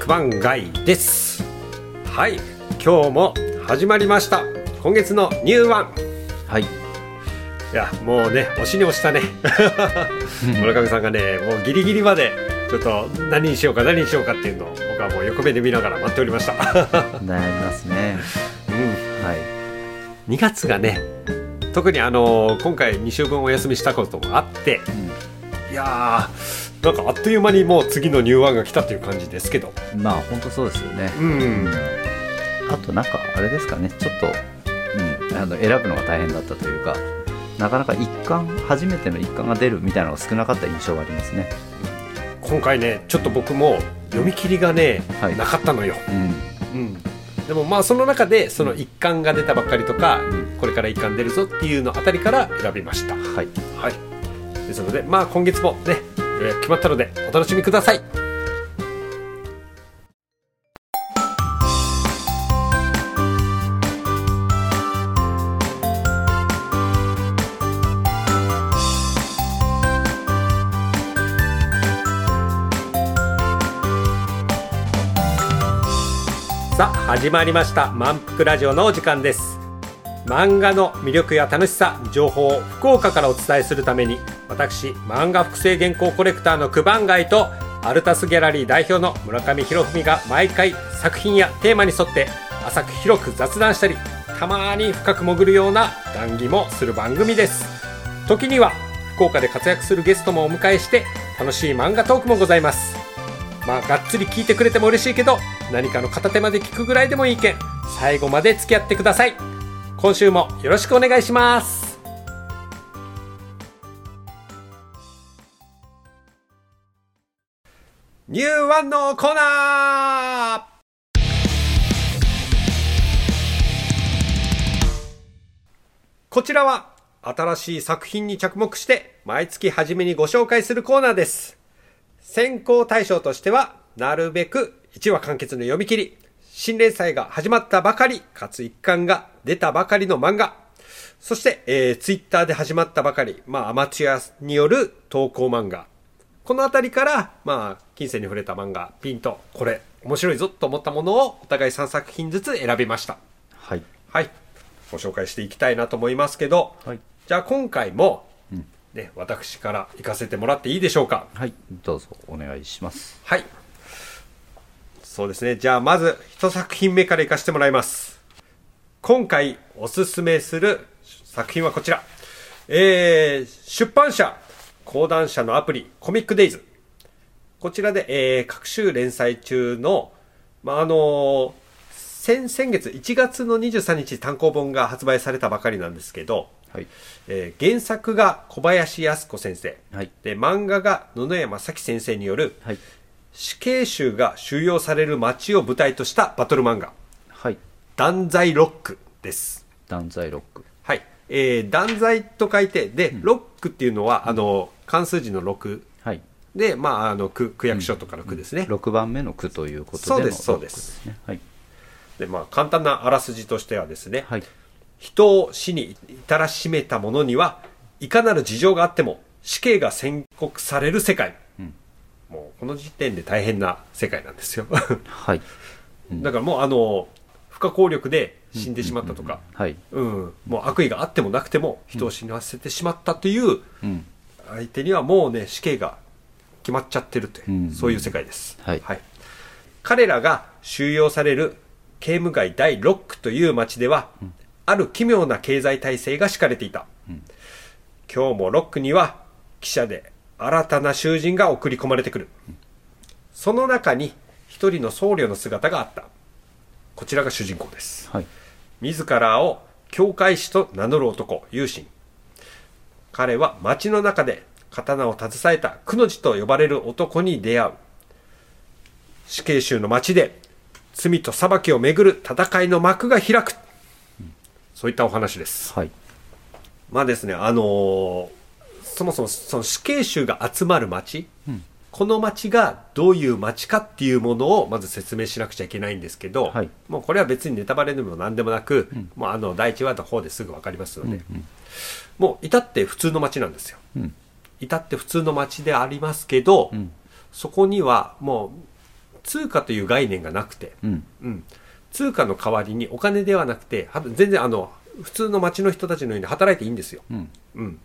九番街です。はい今日も始まりました。今月のニューワン。はい。いやもうね押しに押したね。村上さんがねもうギリギリまでちょっと何にしようか何にしようかっていうのを僕はもう横目で見ながら待っておりました、悩みますね。うん、はい。2月がね特にあの今回2週分お休みしたこともあっていやーなんかあっという間にもう次のニューワンが来たという感じですけどうん。まあ本当そうですよね。うんあとなんかあれですかね。ちょっと、うん、あの選ぶのが大変だったというか。なかなか一巻初めての一巻が出るみたいなのが少なかった印象がありますね。今回ねちょっと僕も読み切りがね、はいなかったのよ、うん。うん、でもまあその中でその一巻が出たばっかりとか、んこれから一巻出るぞっていうのあたりから選びましたはい。はいですのでまあ今月もね予約決まったのでお楽しみください。さあ始まりました。満腹ラジオのお時間です。漫画の魅力や楽しさ情報を福岡からお伝えするために私漫画複製原稿コレクターの九番街とアルタスギャラリー代表の村上博文が毎回作品やテーマに沿って浅く広く雑談したりたまに深く潜るような談義もする番組です。時には福岡で活躍するゲストもお迎えして楽しい漫画トークもございます。まあがっつり聞いてくれても嬉しいけど何かの片手まで聞くぐらいでもいいけん最後まで付き合ってください。今週もよろしくお願いします。ニューワンのコーナー。こちらは新しい作品に着目して毎月初めにご紹介するコーナーです。選考対象としては、なるべく1話完結の読み切り、新連載が始まったばかり、かつ一巻が出たばかりの漫画、そして、えー、ツイッターで始まったばかり、まあ、アマチュアによる投稿漫画。このあたりから、まあ、金銭に触れた漫画、ピンと、これ、面白いぞと思ったものを、お互い3作品ずつ選びました。はい。はい。ご紹介していきたいなと思いますけど、はい。じゃあ今回も、うんね、私から行かせてもらっていいでしょうか？はい。どうぞお願いします。はい。そうですね。じゃあ、まず、一作品目からいかせてもらいます。今回、おすすめする作品はこちら。えー、出版社、講談社のアプリ、コミックデイズ。こちらで、えー、各週連載中の、まあ、あのー先、先月、1月の23日単行本が発売されたばかりなんですけど、はい。えー原作が小林靖子先生。はい。で、漫画が野々山咲先生による、はい。死刑囚が収容される街を舞台としたバトル漫画、はい。断罪ロックです。断罪ロック。はい。えー、断罪と書いて、で、ロックっていうのは、あの、関数字の6はい。で、まあ、あの、区、区役所とかの区ですね。6番目の句ということでのそうですそうですロッ。で、まあ、簡単なあらすじとしてはですね、はい。人を死に至らしめた者には、いかなる事情があっても、死刑が宣告される世界。うんもう、この時点で大変な世界なんですよ。はい。だからもう、あの、不可抗力で死んでしまったとか、はい。うん、もう悪意があってもなくても人を死なせてしまったといううん。相手にはもうね死刑が決まっちゃってるという、うんそういう世界です、はい。彼らが収容される刑務街第6区という町では、ある奇妙な経済体制が敷かれていた、今日もロックには記者で新たな囚人が送り込まれてくる、その中に一人の僧侶の姿があったこちらが主人公ですはい。自らを教会師と名乗る男、勇信。彼は街の中で刀を携えたくの字と呼ばれる男に出会う。死刑囚の街で罪と裁きをめぐる戦いの幕が開く。そういったお話です。はい。まあですね、あのーそもそもその死刑囚が集まる街、うん。この街がどういう街かっていうものをまず説明しなくちゃいけないんですけど、はい。もうこれは別にネタバレでも何でもなく、もうあの第一話の方ですぐ分かりますので、もう至って普通の街なんですよ。うん。至って普通の街でありますけど、ん。そこにはもう通貨という概念がなくて、うん。うん、通貨の代わりにお金ではなくては全然あの普通の町の人たちのように働いていいんですよ、うん。うん、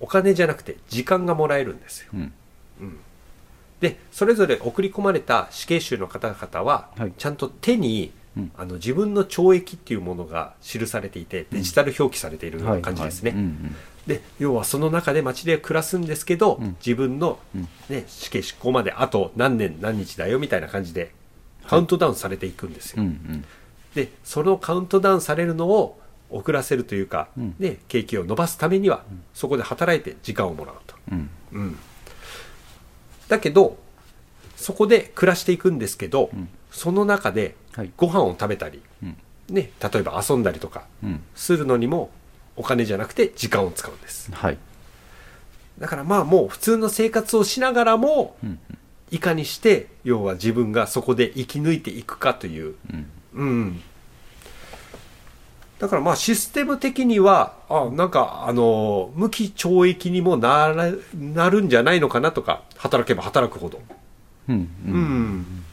お金じゃなくて時間がもらえるんですよ。うん。でそれぞれ送り込まれた死刑囚の方々は、はい。ちゃんと手に、うん。あの自分の懲役っていうものが記されていてデジタル表記されているような感じですね、はい。はいうん。で要はその中で街で暮らすんですけど、ん。自分の、うん。ね、死刑執行まであと何年何日だよみたいな感じでカウントダウンされていくんですよ、うんうん。でそのカウントダウンされるのを遅らせるというか、うん。ね、景気を伸ばすためには、そこで働いて時間をもらうと、うん。うん、だけどそこで暮らしていくんですけど、ん。その中ではい。ご飯を食べたり、うん。ね、例えば遊んだりとかうん。するのにもお金じゃなくて時間を使うんです。はい。だからまあもう普通の生活をしながらもうん。いかにして要は自分がそこで生き抜いていくかという。うん。うんだからまあシステム的にはあなんかあの無期懲役にもならなるんじゃないのかなとか働けば働くほど。うんううんん。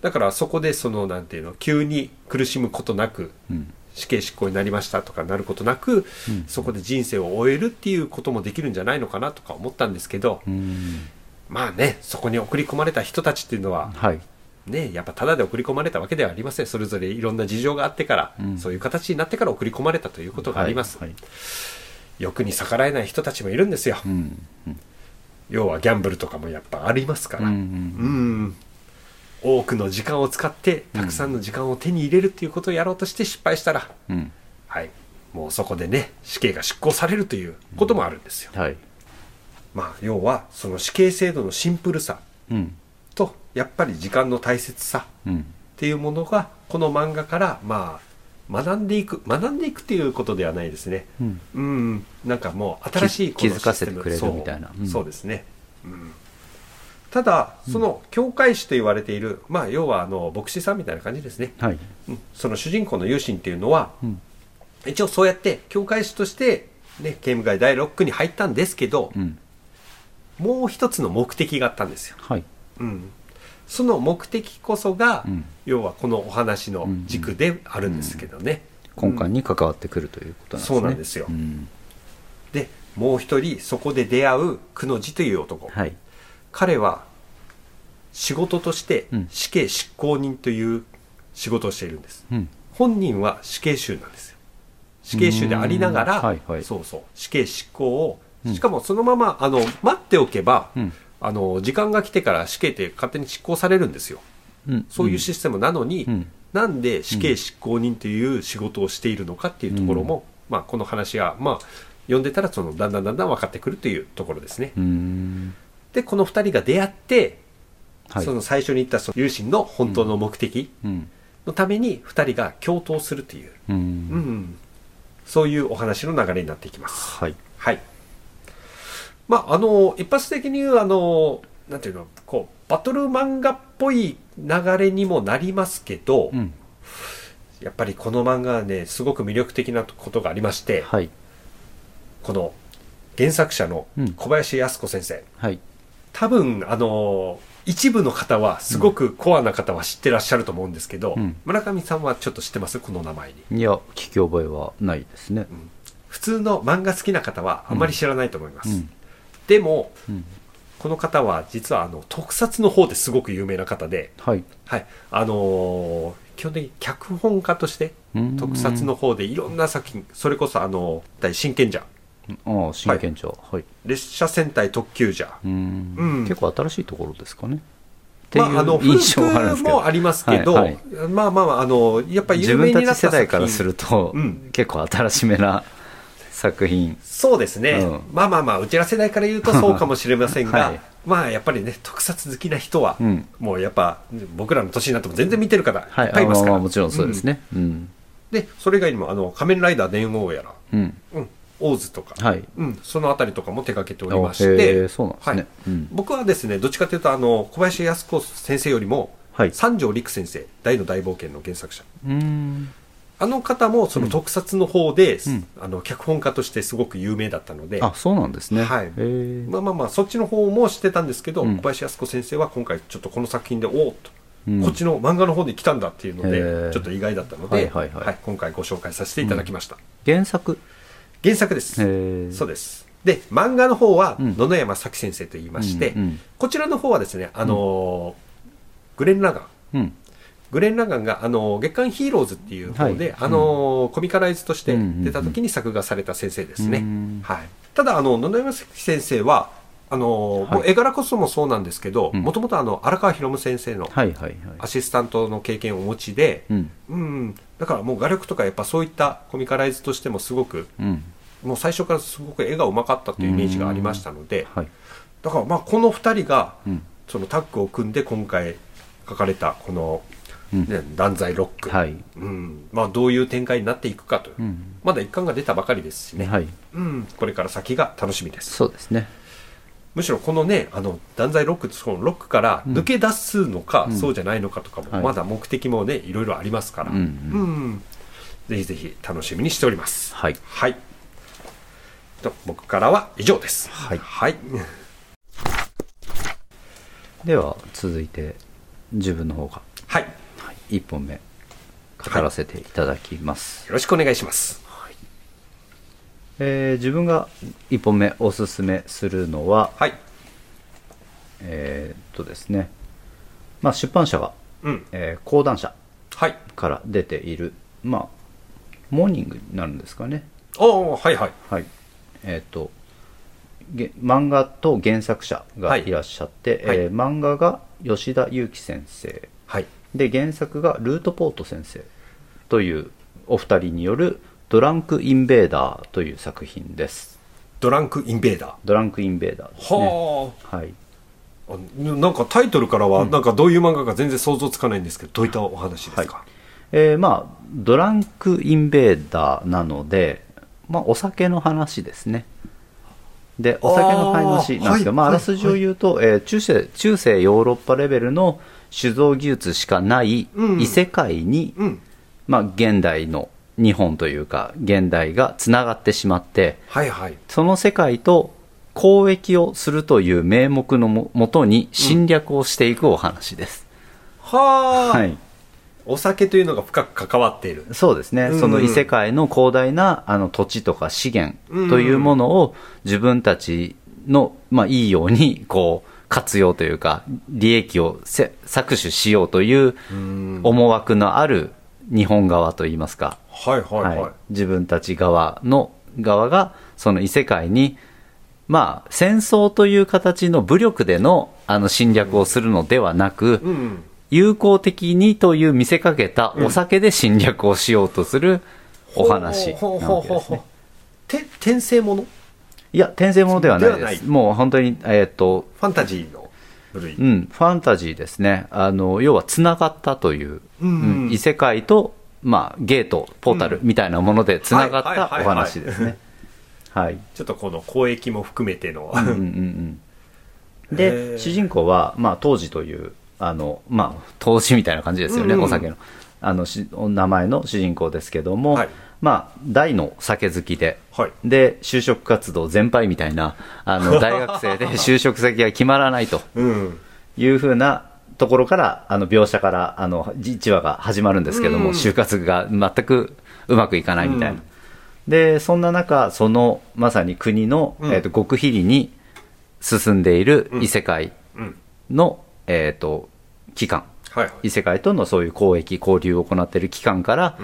だからそこでそのなんていうの急に苦しむことなくうん。死刑執行になりましたとかなることなく、うん。そこで人生を終えるっていうこともできるんじゃないのかなとか思ったんですけど、うん。まあねそこに送り込まれた人たちっていうのははいねやっぱただで送り込まれたわけではありません。それぞれいろんな事情があってから、うん。そういう形になってから送り込まれたということがあります、はいはい。欲に逆らえない人たちもいるんですよ、うんうん。要はギャンブルとかもやっぱありますから、うんうん。多くの時間を使ってたくさんの時間を手に入れるっていうことをやろうとして失敗したら、うん。はい、もうそこでね死刑が執行されるということもあるんですよ、はい。まあ要はその死刑制度のシンプルさ。うん。とやっぱり時間の大切さうん。っていうものがこの漫画からまあ学んでいく学んでいくっていうことではないですね。うん。うん。なんかもう新しい気づかせてくれるみたいな。そう,、うん。そうですね、うん、ただその教会師と言われている、まあ要はあの牧師さんみたいな感じですね、はい。うん、その主人公の友心っていうのはうん。一応そうやって教会師として、ね、刑務外第6区に入ったんですけど、うん。もう一つの目的があったんですよ、はい。うん、その目的こそが、うん。要はこのお話の軸であるんですけどね、根幹に関わってくるということなんですね。そうなんですよ。うん。でもう一人そこで出会う久野寺という男、はい。彼は仕事としてうん。死刑執行人という仕事をしているんです、うん。本人は死刑囚なんですよ。死刑囚でありながら、うーん。はいはい。そうそう。死刑執行をうん。しかもそのままあの待っておけば、うんあの時間が来てから死刑って勝手に執行されるんですよ。うん。そういうシステムなのに、うん。なんで死刑執行人という仕事をしているのかっていうところも、まあ、この話は、まあ、読んでたらそのだんだんだんだん分かってくるというところですね。うん。でこの2人が出会って、はい。その最初に言ったその友心の本当の目的うん。のために2人が共闘するという、ううんん、そういうお話の流れになっていきます。はい。はい。まあ、あの、一発的に言う、あの、なんていうの、こう、バトル漫画っぽい流れにもなりますけど、うん。やっぱりこの漫画はね、すごく魅力的なことがありまして、はい。この原作者のうん。小林靖子先生、はい。多分、あの、一部の方は、すごくコアな方は知ってらっしゃると思うんですけど、うん。村上さんはちょっと知ってます？この名前に。いや聞き覚えはないですね。普通の漫画好きな方はあまり知らないと思います。うんでも、うん。この方は実はあの特撮の方ですごく有名な方で、はい。はい、あのー基本的に脚本家としてうん。特撮の方でいろんな作品、それこそあの大真剣者、ああ真剣者はい。列車戦隊特急者、うん。うん。結構新しいところですかね。っていまあ、あのう印象があもありますけど、はい。まあまああのやっぱり自有名分たち世代からすると、うん。結構新しめな作品。そうですね、うん。まあまあまあうちら世代から言うと そうかもしれませんが、はい。まあやっぱりね特撮好きな人は、うん。もうやっぱ僕らの年になっても全然見てる方いっはいぱいいますから、あまあまあもちろんそうですね。うん。でそれ以外にもあの仮面ライダー電王やら、うん、うん、オーズとか、はい。うん、そのあたりとかも手掛けておりまして僕はですねどっちかというとあの小林靖子先生よりも、はい。三条陸先生大の大冒険の原作者。うーんあの方もその特撮の方で、うん。あの脚本家としてすごく有名だったので、あそうなんですね。はい。まあまあまあそっちの方も知ってたんですけど、うん。小林靖子先生は今回ちょっとこの作品でおおっと、うん。こっちの漫画の方で来たんだっていうのへでー。ちょっと意外だったので、はいはいはい。今回ご紹介させていただきました、原作？原作です、そうです。で漫画の方はうん。野々山咲先生と言いまして、こちらの方はですねあのーグレン・ラガンうんグレン・ラガンが、あのー月刊ヒーローズっていう方で、はい。あのーコミカライズとして出た時に作画された先生ですね、うん。はい、ただあの野々山咲先生はあのーはい。絵柄こそもそうなんですけどうん。もともと荒川博夢先生のはいはいはい。アシスタントの経験をお持ちで、うん。うん、だからもう画力とかやっぱそういったコミカライズとしてもすごくうん。もう最初からすごく絵がうまかったというイメージがありましたのではい。だからまあこの2人がうん。そのタッグを組んで今回書かれたこの、うんね、断罪ロック、はい。うん。まあ、どういう展開になっていくかという、うん。まだ一巻が出たばかりですしね、はい。うん、これから先が楽しみです。そうですね。むしろこのねあの断罪ロックそのロックから抜け出すのか、そうじゃないのかとかも、はい。まだ目的もねいろいろありますから、うん。うん。ぜひぜひ楽しみにしております。はい。はい。と僕からは以上です。はい。はい、では続いて自分の方が、はい、1本目語らせていただきます、ろしくお願いします。えー自分が1本目おすすめするのははい。えーっとですね、まあ、出版社が、うん。えー講談社はい。から出ているまあモーニングになるんですかね。おおはいはい。はい。えーっとげ漫画と原作者がい。らっしゃって、はい。えー漫画が吉田裕樹先生はいで原作がルートポート先生というお二人による「ドランク・インベーダー」という作品です。ドランクインベーダー。ドランク・インベーダーですね。ははい。ああなんかタイトルからはなんかどういう漫画か全然想像つかないんですけどどういったお話ですか、えーまあドランク・インベーダーなので、まあ、お酒の話ですね。でお酒の話なんですけどまあ、あはい。らすじを言うと、えー中世中世ヨーロッパレベルの酒造技術しかないうん。異世界に、うん。まあ、現代の日本というか現代がつながってしまってはいはい。その世界と交易をするという名目のももとに侵略をしていくお話です、はあ、はい。お酒というのが深く関わっている。そうですね、うん。その異世界の広大なあの土地とか資源というものを自分たちの、まあ、いいようにこう活用というか利益をせ搾取しようといううん。思惑のある日本側といいますか、はいはいはい、はい。自分たち側の側がその異世界にまあ戦争という形の武力でのあの侵略をするのではなく、うん。友好的にという見せかけたお酒で侵略をしようとするお話なほうわほうほうほうけですね。て転生もの？フいや、転生ものではないです。でもう本当に、えっ、と、ァンタジーの部類、うん、ファンタジーですね。あの、要は繋がったという、うんうん。異世界と、まあ、ゲート、ポータルみたいなもので繋がったお話ですね。はい。ちょっとこの交易も含めての、うんうんうん。へでー。主人公は、まあ、当時というあの、まあ、投資みたいな感じですよね、うんうん。お酒の。あのしお名前の主人公ですけども、はいまあ、大の酒好きではい。で就職活動全廃みたいなあの 大学生で就職先が決まらないとうん。いうふうなところからあの描写からあの1話が始まるんですけども、うん。就活が全くうまくいかないみたいな。うん。でそんな中そのまさに国の、うん。えー、と極秘裏に進んでいる異世界うん。の、えー、と機関。はい。はい異世界とのそういう交易交流を行っている機関から、ん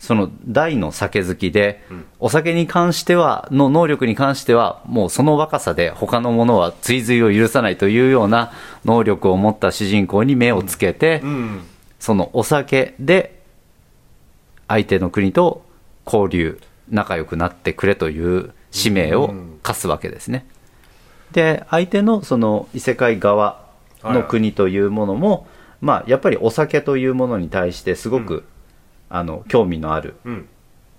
その大の酒好きで、ん。お酒に関してはの能力に関してはもうその若さで他のものは追随を許さないというような能力を持った主人公に目をつけて、うん。そのお酒で相手の国と交流仲良くなってくれという使命を課すわけですね。で相手のその異世界側の国というものも、まあ、やっぱりお酒というものに対してすごく、あの興味のあるうん。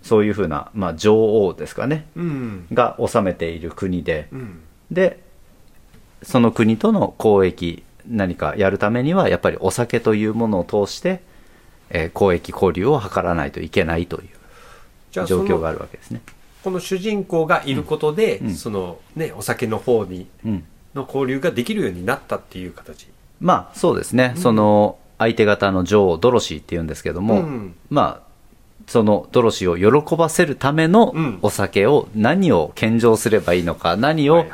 そういうふうな、まあ、女王ですかね。うん。が治めている国で。うん。でその国との交易何かやるためにはやっぱりお酒というものを通してえー交易交流を図らないといけないという状況があるわけですね。この主人公がいることで、うん。そのねお酒の方にうん。の交流ができるようになったっていう形。まあそうですね、その相手方の女王ドロシーっていうんですけども、うん。まあそのドロシーを喜ばせるためのうん。お酒を何を献上すればいいのか何を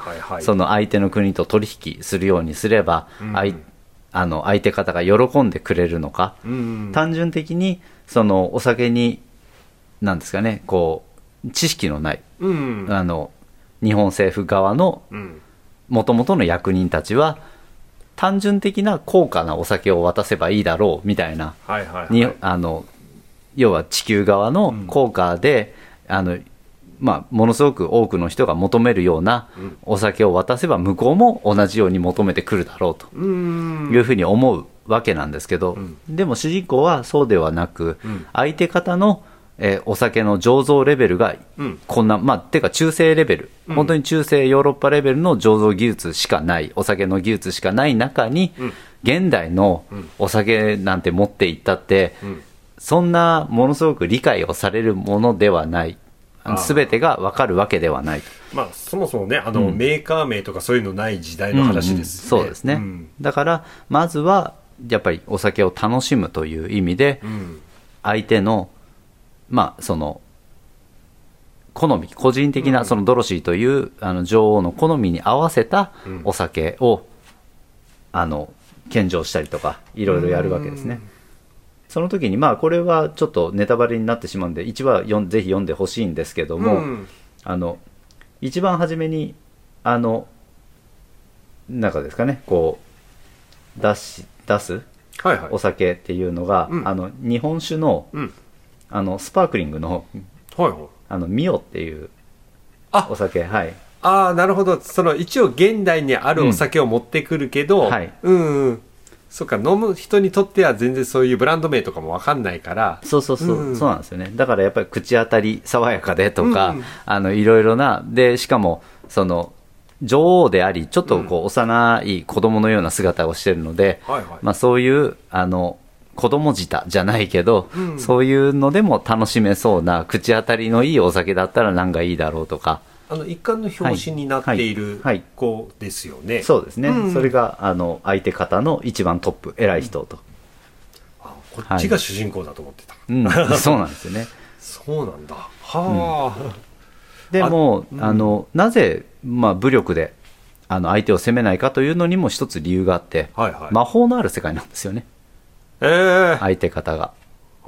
その相手の国と取引するようにすれば、うん。相あの相手方が喜んでくれるのか、うん。単純的にそのお酒になんですかねこう知識のないうん。あの日本政府側のうん。もともとの役人たちは単純的な高価なお酒を渡せばいいだろうみたいな。はいはいはい。にあの要は地球側の効果で、あのまあ、ものすごく多くの人が求めるようなうん。お酒を渡せば向こうも同じように求めてくるだろうとうん。いうふうに思うわけなんですけど、うん。でも主人公はそうではなく、うん。相手方の、えーお酒の醸造レベルがうん。こんな、まあ、てか中世レベル、うん。本当に中世ヨーロッパレベルの醸造技術しかない、お酒の技術しかない中に、うん。現代のうん。お酒なんて持っていったって、うん。そんなものすごく理解をされるものではない。すべてがわかるわけではない。と。まあそもそもねあの、うん。メーカー名とかそういうのない時代の話ですうんうん。そうですね、うん。だから、まずはやっぱりお酒を楽しむという意味で、うん。相手の、まあ、その、好み、個人的うなん。そのドロシーというあの女王の好みに合わせたうん。お酒を、あの、献上したりとか、いろいろやるわけですね。その時に、まあ、これはちょっとネタバレになってしまうんで、1話読んぜひ読んでほしいんですけどうんも、うん。あの、一番初めに、あの、なんかですかね、こう、出し、出すはいはい。お酒っていうのが、うん。あの、日本酒の、うんあの、スパークリングの、はいはい。あの、ミオっていうあ。お酒、はい。ああなるほど。その一応現代にあるお酒を持ってくるけど、うんはい。うんうん。そっか飲む人にとっては全然そういうブランド名とかも分かんないから。そうそうそう、うん。そうなんですよね。だからやっぱり口当たり爽やかでとか、うんあの、いろいろな、で、しかも、その、女王であり、ちょっとこう、幼い子供のような姿をしてるので、はいはい。まあそういう、あの、子供舌じゃないけど、うん。そういうのでも楽しめそうな、口当たりのいいお酒だったら何がいいだろうとか、あの一貫の表紙になっているはい。はい。子ですよね、そうですね、うん。それが、あの、相手方の一番トップ、偉い人と。あこっちが主人公だと思ってた、うん、そうなんですよね。そうなんだ。はあ、でも、あの、なぜ、まあ、武力で、あの、相手を攻めないかというのにも一つ理由があって、はいはい、魔法のある世界なんですよね、ええ相手方が。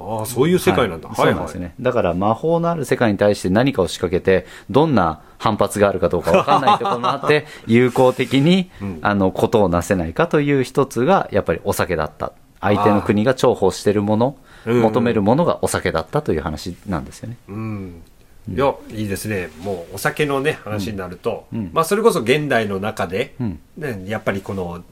ああそういう世界なんだ、ははいい、はい。そうなんですよね。だから魔法のある世界に対して何かを仕掛けて、どんな反発があるかどうかわかんないところもあって、有効的にうん、あの、ことをなせないかという一つが、やっぱりお酒だった。相手の国が重宝しているもの、うん。求めるものがお酒だったという話なんですよね。うん。いやいいですね。もうお酒のね話になると、うん。まあそれこそ現代の中で、うん。ね、やっぱりこの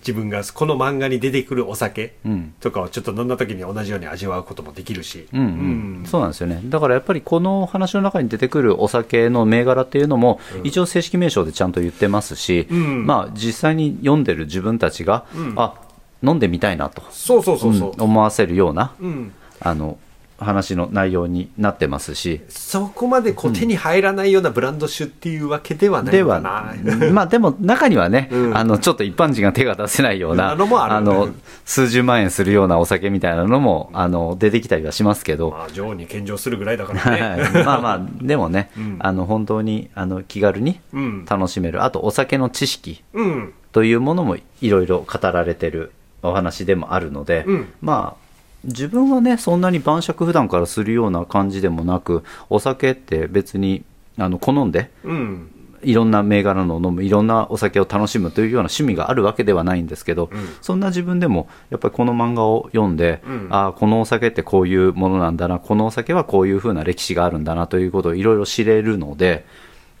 自分がこの漫画に出てくるお酒うん。とかをちょっと飲んだ時に同じように味わうこともできるし、うんうん。そうなんですよね。だからやっぱりこの話の中に出てくるお酒の銘柄っていうのも、うん。一応正式名称でちゃんと言ってますし、うん。まあ実際に読んでる自分たちが、うん。あ飲んでみたいなと、そうそうそうそう。うん。思わせるようなうん。あの話の内容になってますし、そこまでこう手に入らないようなブランド酒っていうわけではないではのかな。、まあでも中にはね、うん。あのちょっと一般人が手が出せないような、あの数十万円するようなお酒みたいなのもあの出てきたりはしますけど、まあ、女王に献上するぐらいだからはいね。まあまあ、でもね、うん。あの本当にあの気軽にうん。楽しめる、あとお酒の知識うん。というものもいろいろ語られてるお話でもあるので、うん。まあ自分はねそんなに晩酌普段からするような感じでもなくお酒って別にあの好んでうん。いろんな銘柄のを飲むいろんなお酒を楽しむというような趣味があるわけではないんですけど、うん。そんな自分でもやっぱりこの漫画を読んで、うん。ああこのお酒ってこういうものなんだなこのお酒はこういうふうな歴史があるんだなということをいろいろ知れるので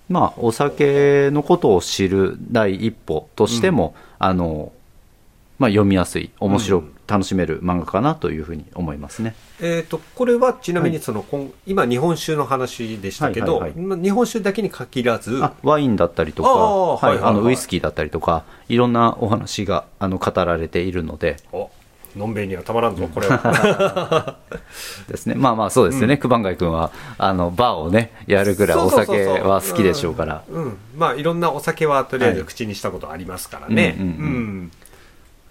まあお酒のことを知る第一歩としても、あのまあ、読みやすい面白楽しめる漫画かなというふうに思いますね。えっ、と、これはちなみはい。にその、こん今日本酒の話でしたけど、日本酒だけに限らず、あワインだったりとか、はいはいはいはい。あのウイスキーだったりとかいろんなお話があの語られているので、おのんべいにはたまらんぞこれは。ですね。まあまあそうですよね、熊谷君はあのバーをねやるぐらいお酒は好きでしょうから。まあいろんなお酒はとりあえず口にしたことありますからね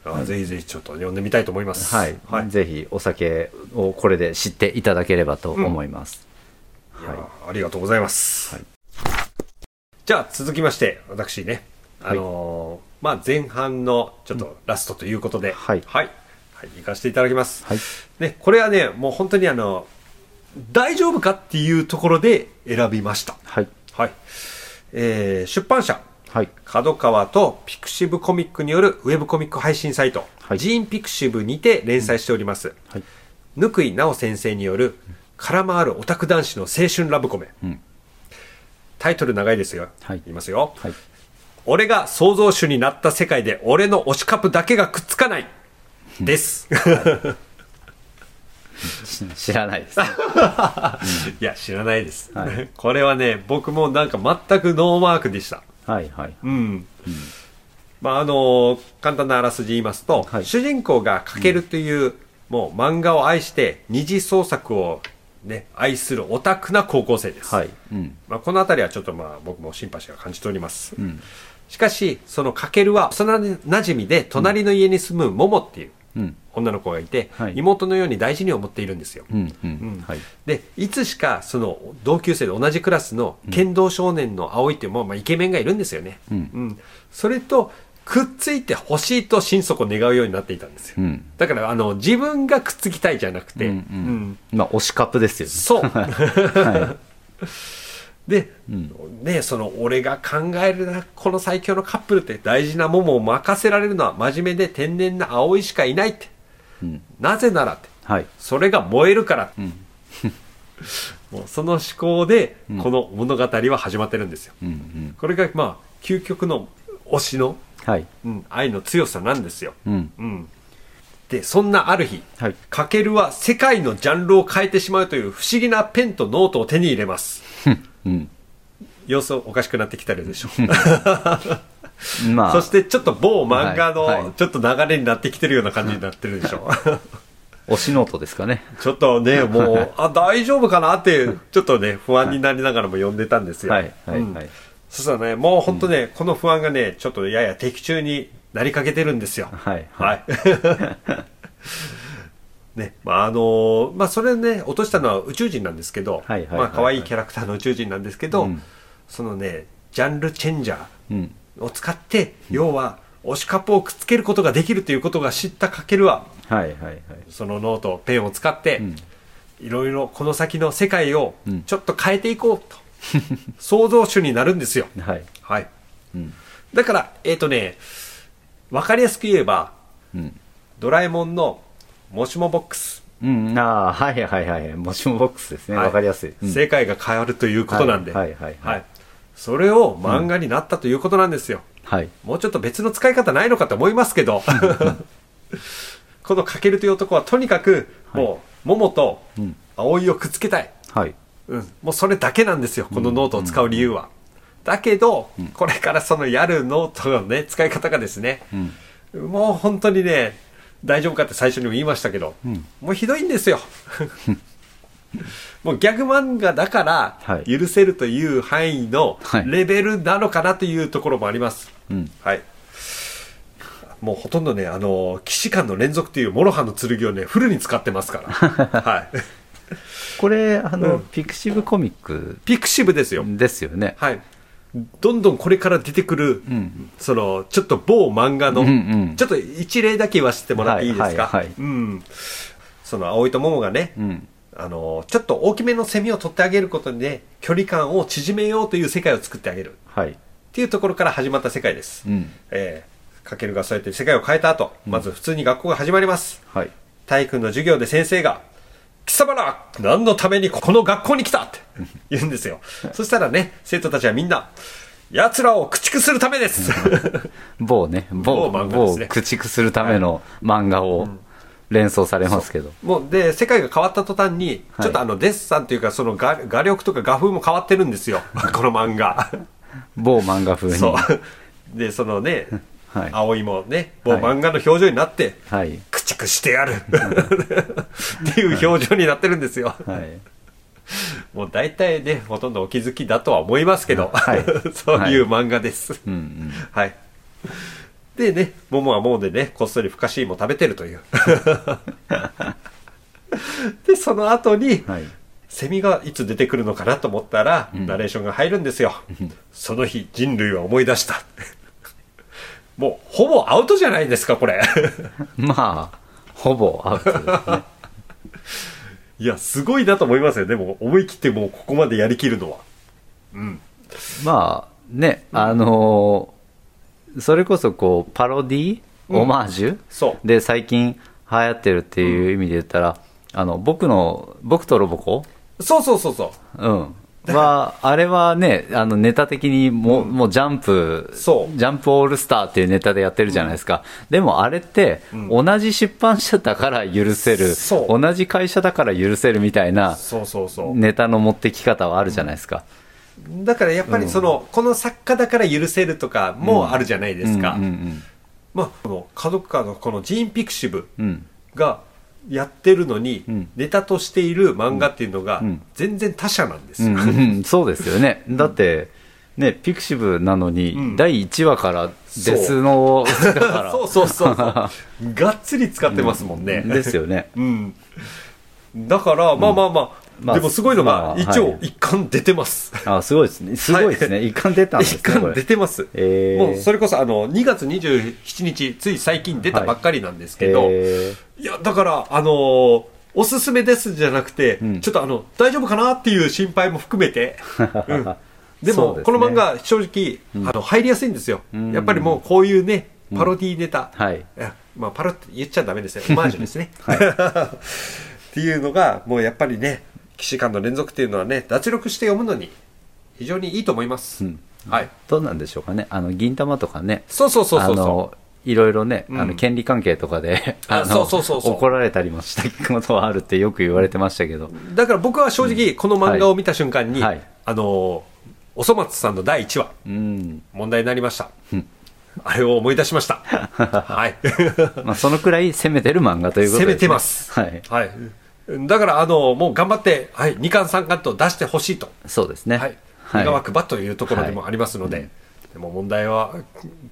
あぜひぜひちょっと読んでみたいと思います。はい、はい、ぜひお酒をこれで知っていただければと思います、いやありがとうございます、はい。じゃあ続きまして私ねあのーまあ前半のちょっとラストということで、はい。はい、はい行かせていただきます、はい。ね、これはねもう本当にあの大丈夫かっていうところで選びました。はい。はい、えー出版社はい。角川とピクシブコミックによるウェブコミック配信サイト、はい。ジーンピクシブにて連載しております、はい。ぬくいなお先生による空回るオタク男子の青春ラブコメ、うん。タイトル長いですよ、はい。言いますよ、はい。俺が創造主になった世界で俺の推しカップだけがくっつかない。です。し 知らないです、いや知らないです、はい。これはね僕もなんか全くノーマークでしたはいはい。うん、まああの簡単なあらすじ言いますと、はい。主人公がかけるという、もう漫画を愛して二次創作をね愛するオタクな高校生です、はい。うん。まあ、この辺りはちょっとまあ僕もシンパシーを感じております、ん。しかしそのかけるは幼馴染で隣の家に住むモモっていううん女の子がいて、はい。妹のように大事に思っているんですよ、でいつしかその同級生で同じクラスの剣道少年の葵っていうもうまあイケメンがいるんですよね、うん。それとくっついてほしいと心底願うようになっていたんですよ、うん。だからあの自分がくっつきたいじゃなくて、うんうん。うん。まあ推しカップですよね。そう。は で、ん。ねその俺が考えるなこの最強のカップルって大事なももを任せられるのは真面目で天然な葵しかいないって、うん。なぜならって。はい。それが燃えるからって、ん。もうその思考でこの物語は始まってるんですよ、うんうん。これがまあ究極の推しの、はい。うん、愛の強さなんですよ、うん。うん、でそんなある日はい。かけるは世界のジャンルを変えてしまうという不思議なペンとノートを手に入れます。う ん様子おかしくなってきたでしょ。まあ。そしてちょっと某漫画のちょっと流れになってきてるような感じになってるでしょ。推しノートですかね。ちょっとね もうあ大丈夫かなってちょっとね不安になりながらも読んでたんですよ。はい。はい。うん。はい。そしたらねもう本当ね、この不安がねちょっとやや的中になりかけてるんですよ。はい。はい。ね、まああのまあそれね落としたのは宇宙人なんですけど、はいはいはいまあ可愛いキャラクターの宇宙人なんですけど、うん。そのねジャンルチェンジャうん。ーを使って、要は推しカップをくっつけることができるということが知ったかけるははいはいはい。そのノートペンを使って、ん。いろいろこの先の世界をうん。ちょっと変えていこうと、創造主になるんですよ。はい。はい。うん。だからえっ、とねわかりやすく言えばうん。ドラえもんのもしもボックス、うん。ああはいはいはいもしもボックスですね。はい。わかりやすい。うん。世界が変わるということなんで、はい。はいはいはい。それを漫画になったということなんですよ、はい。もうちょっと別の使い方ないのかと思いますけど。このかけるという男はとにかくもう桃とうん。葵をくっつけたい、はい。うん、もうそれだけなんですよこのノートを使う理由は、だけど、これからそのやるノートのね使い方がですね、うん。もう本当にね、大丈夫かって最初にも言いましたけど、んもうひどいんですよ。もうギャグ漫画だからはい許せるという範囲のはいレベルなのかなというところもあります。うんはい。もうほとんどね、あの、既視感の連続という諸刃の剣をね、フルに使ってますから。はい。これあの、うんピクシブコミックピクシブですよ。ですよねはい。どんどんこれから出てくる、ん。その、ちょっと某漫画の、うんうん。ちょっと一例だけ言わせてもらっていいですか、はいはいはい。うん。その、葵と桃がね、うん。あの、ちょっと大きめのセミを取ってあげることで、距離感を縮めようという世界を作ってあげる。はい。っていうところから始まった世界です。うん。えー、かけるがそうやって世界を変えた後、まず普通に学校が始まります。はい。体育の授業で先生が、貴様ら何のためにこの学校に来たって言うんですよ。そしたらね、生徒たちはみんな、奴らを駆逐するためです。某ね某某漫画で某駆逐するための漫画を連想されますけど、もう、で、世界が変わった途端に、はい。ちょっとあの、デッサンというか、その画画力とか画風も変わってるんですよ。この漫画。某漫画風に。そう。で、そのね、はい。葵もね、もう漫画の表情になって、はいくっ駆逐してやるっていう表情になってるんですよ。はいもう大体ね、ほとんどお気づきだとは思いますけど、はい そういう漫画です。うんうんはい。でね、モモはもうでね、こっそりふかしいも食べてるという。で、その後に、はいセミがいつ出てくるのかなと思ったら、ナレーションが入るんですよ。その日、人類は思い出した。もう、ほぼアウトじゃないですか、これ。まあほぼアウトですね いや、すごいなと思いますよ。でも、思い切ってもうここまでやりきるのは。うん。まあねあのーそれこそこうパロディうんオマージュ、そう。で最近流行ってるっていう意味で言ったら、あの僕の僕とロボコ？そうそうそうそう。うん。は、あれはね、あのネタ的にもう、もうジャンプ、そうジャンプオールスターっていうネタでやってるじゃないですか。でもあれって、ん同じ出版社だから許せる、同じ会社だから許せるみたいなそうそうそう。ネタの持ってき方はあるじゃないですか。だからやっぱりその、この作家だから許せるとかもあるじゃないですか。うんうんまあ、この家族化のこのジーン・ピクシブうん。うん。がやってるのに、うんネタとしている漫画っていうのがうん全然他社なんですよ。そうですよね。だって、ね、ピクシブなのに、うん第1話からデスの、だから。そうそうそうそう。がっつり使ってますもんね。ですよね。うん。だから、まあまあまあ、まあでもすごいのが、まあ一応はい一巻出てます。あ、すごいですね。すごいですね。一巻出たんですね。こ 一巻れ出てます。えーもうそれこそあの、2月27日、つい最近出たばっかりなんですけど、えいや、だから、あのーおすすめですじゃなくて、うんちょっとあの、大丈夫かなっていう心配も含めて、うんでもこの漫画、正直、あの、入りやすいんですよ。うんやっぱりもうこういうね、パロディネタ、はい。まあ、パロって言っちゃダメですよ。オマージュですね。っていうのが、もうやっぱりね、騎士官の連続っていうのはね、脱力して読むのに非常にいいと思います。うんはい。どうなんでしょうかね。あの、銀玉とかね。そうそうそうそうそあの、いろいろね、うんあの、権利関係とかで、あのそうそうそうそう怒られたりもしたことはあるってよく言われてましたけど。う。だから僕は正直、この漫画を見た瞬間に、はいあのーおそ松さんの第1話、うん。問題になりましたうん。あれを思い出しました。はい。まあ、そのくらい攻めてる漫画ということです、ね。攻めてます。はい。はい。だから、あの、もう頑張って、はい、2巻3巻と出してほしいと。そうですね。はい。はい願わくばというところでもありますので、でも問題は、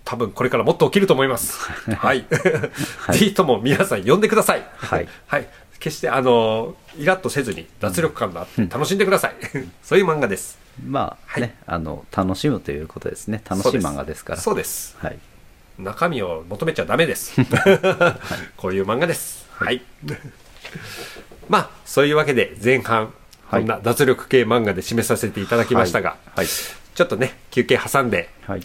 多分これからもっと起きると思います。はい。ぜひとも皆さん呼んでください。はい。はい。決して、あの、イラッとせずに脱力感があって楽しんでください。そういう漫画です。まあね、あの、楽しむということですね。楽しい漫画ですから。そうです。はい。中身を求めちゃダメです。こういう漫画です。はい。まあ、そういうわけで前半、こはいんな脱力系漫画で締めさせていただきましたが、はいはいちょっとね、休憩挟んで、はい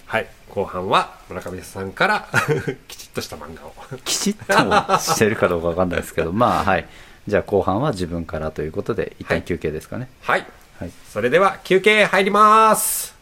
後半は村上さんから きちっとした漫画を。きちっともしてるかどうかわかんないですけど、まあはい。じゃあ後半は自分からということで、一はい旦休憩ですかね。はい。はい。それでは休憩入ります。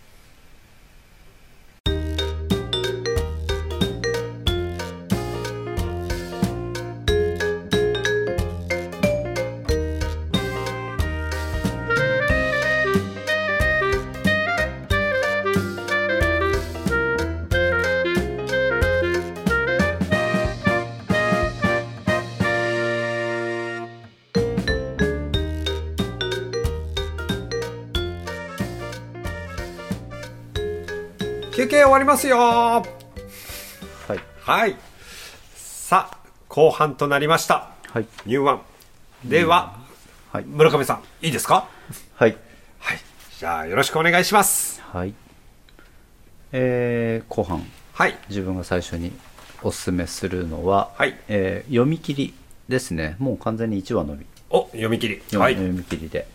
わりますよはい。はい。さあ、後半となりました。はい。ニューワン。では、はい。村上さん、いいですか？はい。はい。じゃあ、よろしくお願いします。はい。えー、後半、はい。自分が最初におすすめするのは、はいえー読み切りですね。もう完全に1話のみ。お、読み切り。読み,、はい。読み切りで。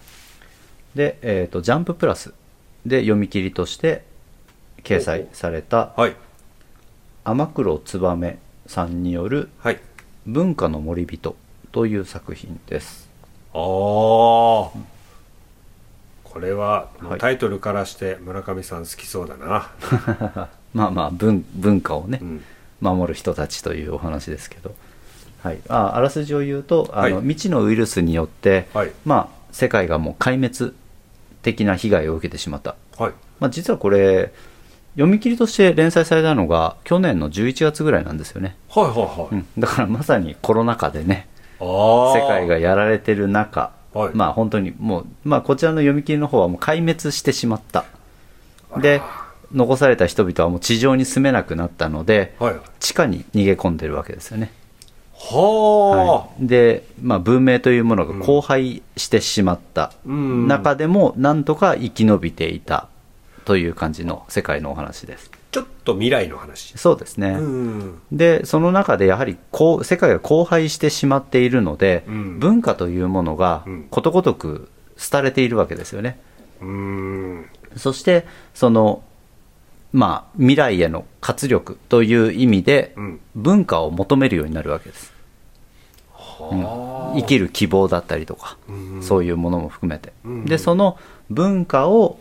で、えっ、と、ジャンププラスで読み切りとして掲載された、はい。天黒燕さんによるはい。文化の森人という作品です。ああ。これは、はいタイトルからして村上さん好きそうだな。まあまあ文文化をね、うん。守る人たちというお話ですけど、はい、ああらすじを言うとあの、はい未知のウイルスによって、はいまあ、世界がもう壊滅的な被害を受けてしまった、はい。まあ、実はこれ読み切りとして連載されたのが去年の11月ぐらいなんですよね、はいはいはい、うん、だからまさにコロナ禍でね世界がやられてる中、はい。まあ本当にもう、まあこちらの読み切りの方はもう壊滅してしまった。で、残された人々はもう地上に住めなくなったので、はい。地下に逃げ込んでるわけですよね。はあ、い。で、まあ文明というものが荒廃してしまったうん。中でもなんとか生き延びていたという感じの世界のお話です。ちょっと未来の話。そうですね。うんでその中でやはりこう世界が荒廃してしまっているので、うん。文化というものがうん。ことごとく廃れているわけですよね。うん。そしてそのまあ未来への活力という意味でうん。文化を求めるようになるわけです。は生きる希望だったりとか、うんそういうものも含めて、うん。でその文化を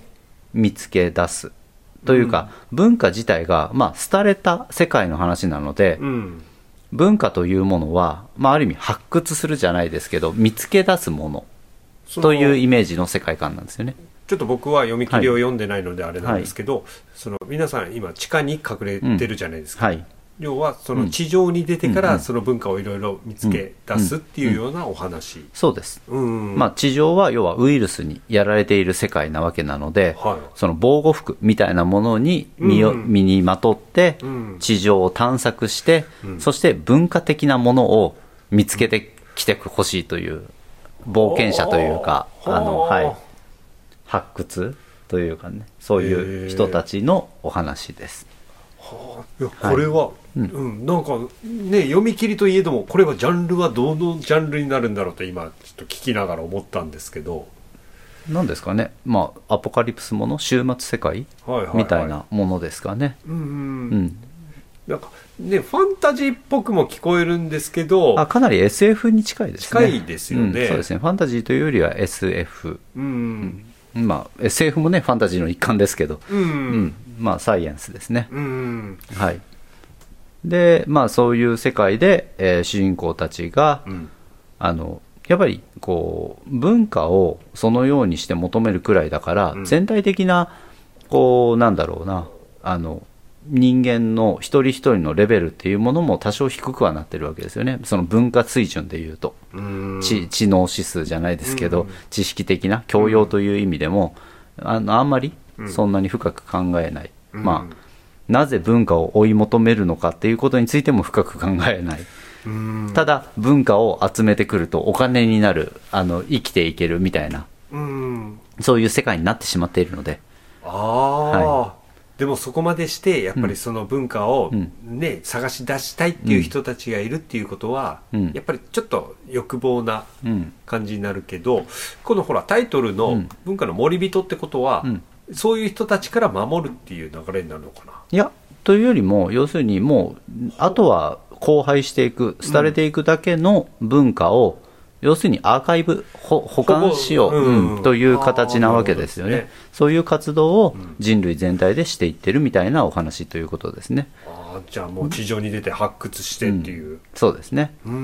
見つけ出すというか、文化自体が、まあ、廃れた世界の話なので、うん。文化というものは、まあ、ある意味発掘するじゃないですけど見つけ出すものというイメージの世界観なんですよね。ちょっと僕は読み切りを読んでないのであれなんですけど、その皆さん今地下に隠れてるじゃないですか、はい、要はその地上に出てからその文化をいろいろ見つけ出すっていうようなお話。そうです、うん。まあ、地上は要はウイルスにやられている世界なわけなので、はい。その防護服みたいなものに身を、うん。身にまとってうん。地上を探索して、うん。そして文化的なものを見つけてきてほしいという冒険者というかあの、はい、発掘というかねそういう人たちのお話です。いやこれは、うん。なんかね読み切りといえどもこれはジャンルはどのジャンルになるんだろうと今ちょっと聞きながら思ったんですけど。なんですかね、まあ、アポカリプスもの終末世界はいはいはい。みたいなものですかね。うんうん。うん、なんかねファンタジーっぽくも聞こえるんですけどあかなり SF に近いですね。近いですよね。うんそうですね。ファンタジーというよりは SF。うんまあ、SF もね、ファンタジーの一環ですけど、うんううん。ん、まあ、サイエンスですね。うん。はい。で、まあ、そういう世界で、えー主人公たちが、うん。あの、やっぱり、こう、文化をそのようにして求めるくらいだから、うん。全体的な、こう、なんだろうな、あの、人間の一人一人のレベルっていうものも多少低くはなってるわけですよね。その文化水準でいうと。うん。知知能指数じゃないですけど、うん。知識的な教養という意味でも、あのあんまりうん。そんなに深く考えない、うん。まあ、なぜ文化を追い求めるのかっていうことについても深く考えない、うん。ただ文化を集めてくるとお金になるあの生きていけるみたいな。うん。そういう世界になってしまっているので。ああ、はでもそこまでしてやっぱりその文化をうん。ね、探し出したいっていう人たちがいるっていうことは、うん。やっぱりちょっと欲望なうん。感じになるけどこのほらタイトルのうん「文化の森人」ってことは、うんそういう人たちから守るっていう流れになるのかな。いやというよりも要するにもうあとは荒廃していく廃れていくだけの文化を、要するにアーカイブほ保管しよう、うん。うんという形なわけですよね。ね。そういう活動を人類全体でしていってるみたいなお話ということですね。ああじゃあもう地上に出て発掘してっていう。そうですね。うんう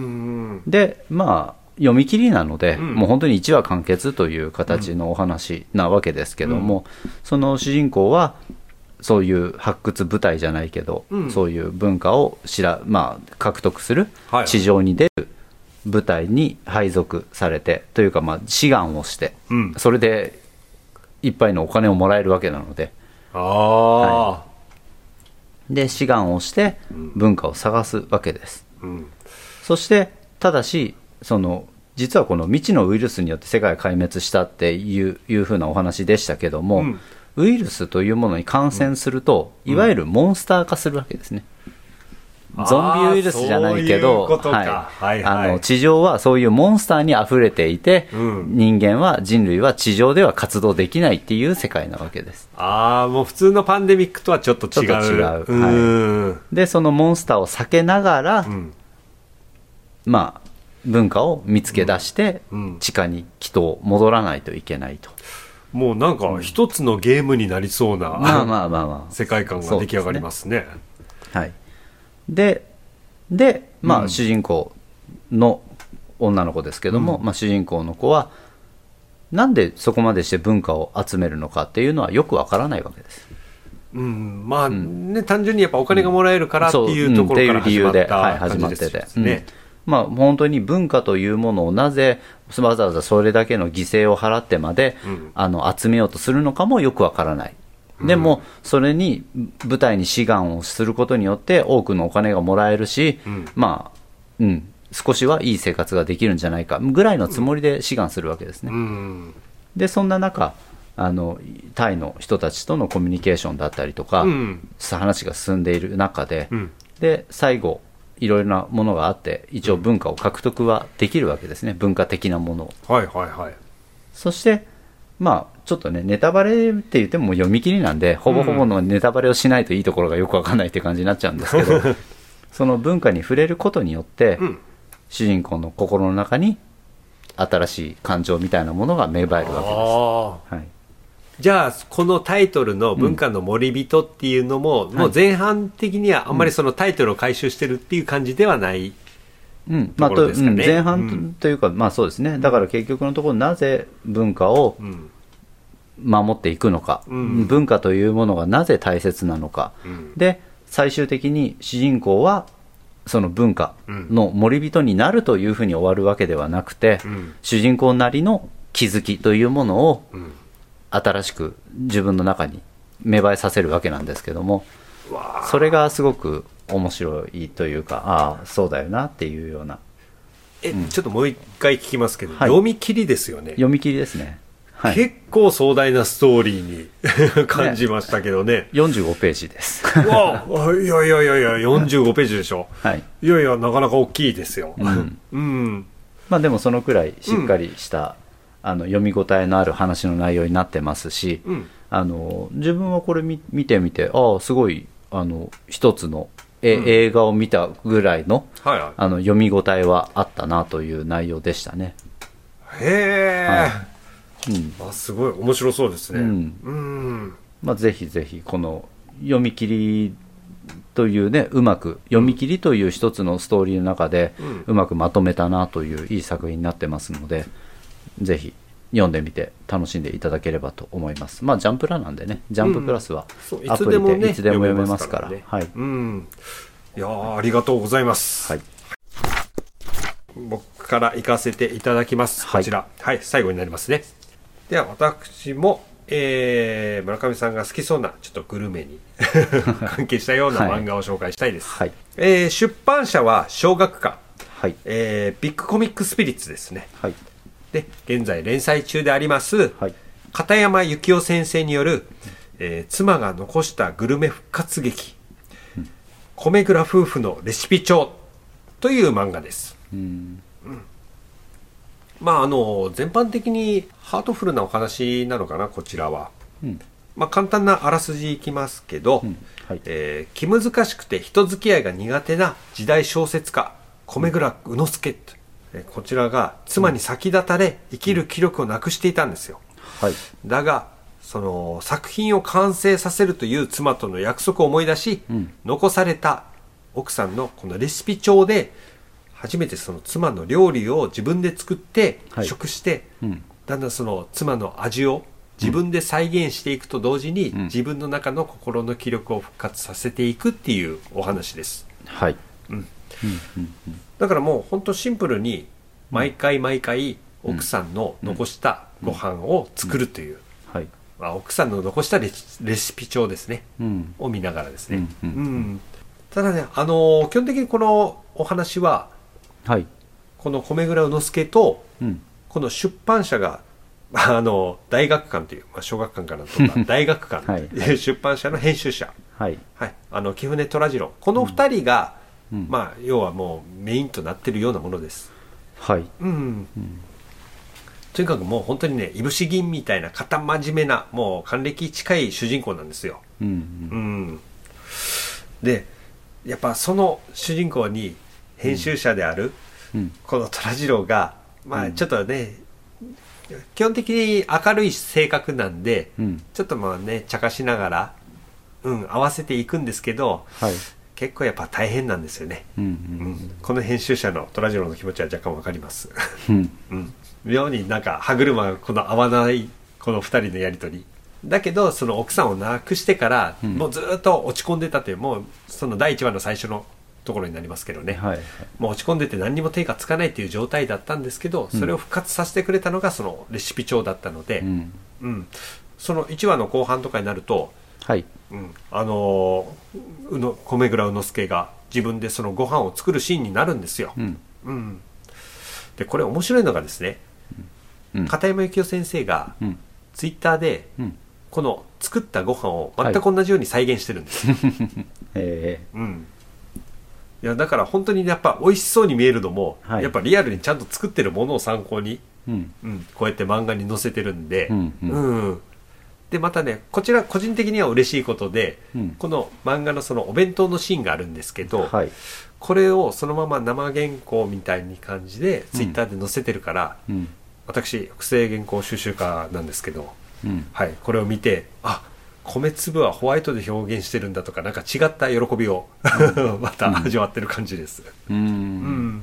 ん。でまあ読み切りなので、うん。もう本当に1話完結という形のお話なわけですけども、その主人公はそういう発掘部隊じゃないけど、うん。そういう文化を知ら、まあ、獲得するはい。地上に出る部隊に配属されてというか、まあ、志願をして、うん。それでいっぱいのお金をもらえるわけなので。ああ、で志願をして文化を探すわけです。うん。そして、ただし、その、実はこの未知のウイルスによって世界が壊滅したっていういうふうなお話でしたけども、うん。ウイルスというものに感染すると、いわゆるモンスター化するわけですね。ゾンビウイルスじゃないけど、地上はそういうモンスターに溢れていて、うん。人間は、人類は地上では活動できないっていう世界なわけです。ああもう普通のパンデミックとはちょっと違う。違う。うん。で、そのモンスターを避けながら、うん。まあ、文化を見つけ出して、うん。地下にきっと戻らないといけないと。もうなんか一つのゲームになりそうな、まあまあまあまあ。世界観が出来上がりますね。はい。で、で、まあ、うん。主人公の女の子ですけども、まあ、主人公の子は、なんでそこまでして文化を集めるのかっていうのはよくわからないわけです。うん、まあね、単純にやっぱお金がもらえるからっていうところからうん。っていう理由で、始まったはい、始感まってじですて、ね。うんまあ、本当に文化というものをなぜわざわざそれだけの犠牲を払ってまで、うんあの集めようとするのかもよくわからない。でも、それに舞台に志願をすることによって多くのお金がもらえるし、うんまあ、うん、少しはいい生活ができるんじゃないかぐらいのつもりで志願するわけですね。うん。で、そんな中、あのタイの人たちとのコミュニケーションだったりとか、うん話が進んでいる中で、うん。で最後いろいろなものがあって一応文化を獲得はできるわけですね文化的なものをはいはいはい。そしてまあちょっとねネタバレって言っても読み切りなんでほぼほぼのネタバレをしないといいところがよくわかんないって感じになっちゃうんですけど その文化に触れることによって、うん。主人公の心の中に新しい感情みたいなものが芽生えるわけです。はい、じゃあ、このタイトルの文化の森人っていうのも、もう前半的にはあんまりそのタイトルを回収してるっていう感じではない。うん。まあ前半と,、いうか、まあそうですね、だから結局のところ、なぜ文化をうん。守っていくのか、うん。文化というものがなぜ大切なのか、うん。で最終的に主人公はその文化の森人になるというふうに終わるわけではなくて、うん。主人公なりの気づきというものをうん。新しく自分の中に芽生えさせるわけなんですけども。それがすごく面白いというかああそうだよなっていうようなえ、ちょっともう一回聞きますけど、はい読み切りですよね。読み切りですね、はい、結構壮大なストーリーに 感じましたけどね。45ページですわあ、いやいやいやいや、45ページでしょ。はいいやいや、なかなか大きいですよ。うんうん。まあでもそのくらいしっかりした、あの読み応えのある話の内容になってますし、うん。あの自分はこれ見見てみてああすごいあの一つのえ、うん映画を見たぐらいのはいはあの読み応えはあったなという内容でしたね。い。へえ、はうんあ、すごい面白そうですね。うんうん。まあ、ぜひぜひこの読み切りというねうまく読み切りという一つのストーリーの中でうんうまくまとめたなといういい作品になってますのでぜひ読んでみて楽しんでいただければと思いますまあジャンプラなんでねジャンププラスはアプリつでいつでも読めますからねはいうん。いやーありがとうございます。はい僕から行かせていただきます。はいこちら。はい、最後になりますね。では、私も、えー、村上さんが好きそうな、ちょっとグルメに 関係したようなはい漫画を紹介したいです。はいえー出版社は小学館、はいえービッグコミックスピリッツですね。はいで、現在連載中であります、はい。片山幸雄先生による、えー妻が残したグルメ復活劇、米倉夫婦のレシピ帳という漫画です。うん。まああの全般的にハートフルなお話なのかなこちらは、うん。まあ、簡単なあらすじいきますけど、うん。はい。えー気難しくて人付き合いが苦手な時代小説家米倉宇之助、えーこちらが妻に先立たれ生きる気力をなくしていたんですよ。はい。だがその作品を完成させるという妻との約束を思い出し、うん。残された奥さんのこのレシピ帳で初めてその妻の料理を自分で作ってはい。食して、うん。だんだんその妻の味を自分で再現していくと同時に、うん。自分の中の心の気力を復活させていくっていうお話です。はい。うん。うん。うんだからもう本当シンプルに毎回毎回奥さんの残したご飯を作るという、はい。まあ、奥さんの残したレシピ帳ですね。うん。を見ながらですね、うんうんただねあのー基本的にこのお話ははい。この米倉宇之助とうん。この出版社が あの大学館という、まあ、小学館から取った大学館。はい。という出版社の編集者、はい。はい、あの貴船虎次郎。この二人が、うん。まあ、要はもうメインとなってるようなものです。はい。うん、とにかくもう本当にねいぶし銀みたいな堅真面目なもう還暦近い主人公なんですよ。うん。うん。でやっぱその主人公に編集者であるうん。この虎次郎がまあうん。ちょっとね、基本的に明るい性格なんで、うん。ちょっとまあね茶化しながらうん合わせていくんですけどはい結構やっぱ大変なんですよね、うんうん。この編集者の虎次郎の気持ちは若干わかります。うん。うん、妙になんか歯車がこの合わないこの2人のやり取り。だけどその奥さんを亡くしてから、うん。もうずっと落ち込んでたというもうその第1話の最初のところになりますけどね、はいもう落ち込んでて何にも手がつかないっていう状態だったんですけどそれを復活させてくれたのがそのレシピ帳だったので、うん。うん。その1話の後半とかになると、はい。うん、あのーうの米倉宇之助が自分でそのご飯を作るシーンになるんですよ。うん。うん、でこれ面白いのがですねうん。片山幸雄先生がうん。ツイッターでうん。この作ったご飯を全く同じように再現してるんです。よ。え。うん。いやだから本当にやっぱ美味しそうに見えるのも、はい。やっぱリアルにちゃんと作ってるものを参考に、ーうん。うん、こうやって漫画に載せてるんで、うんでまたねこちら個人的には嬉しいことで、うん。この漫画のそのお弁当のシーンがあるんですけど、はい。これをそのまま生原稿みたいに感じでツイッターで載せてるから、うん。私複製原稿収集家なんですけど、うん。はい、これを見てあ米粒はホワイトで表現してるんだとかなんか違った喜びを また味わってる感じです、ううんん。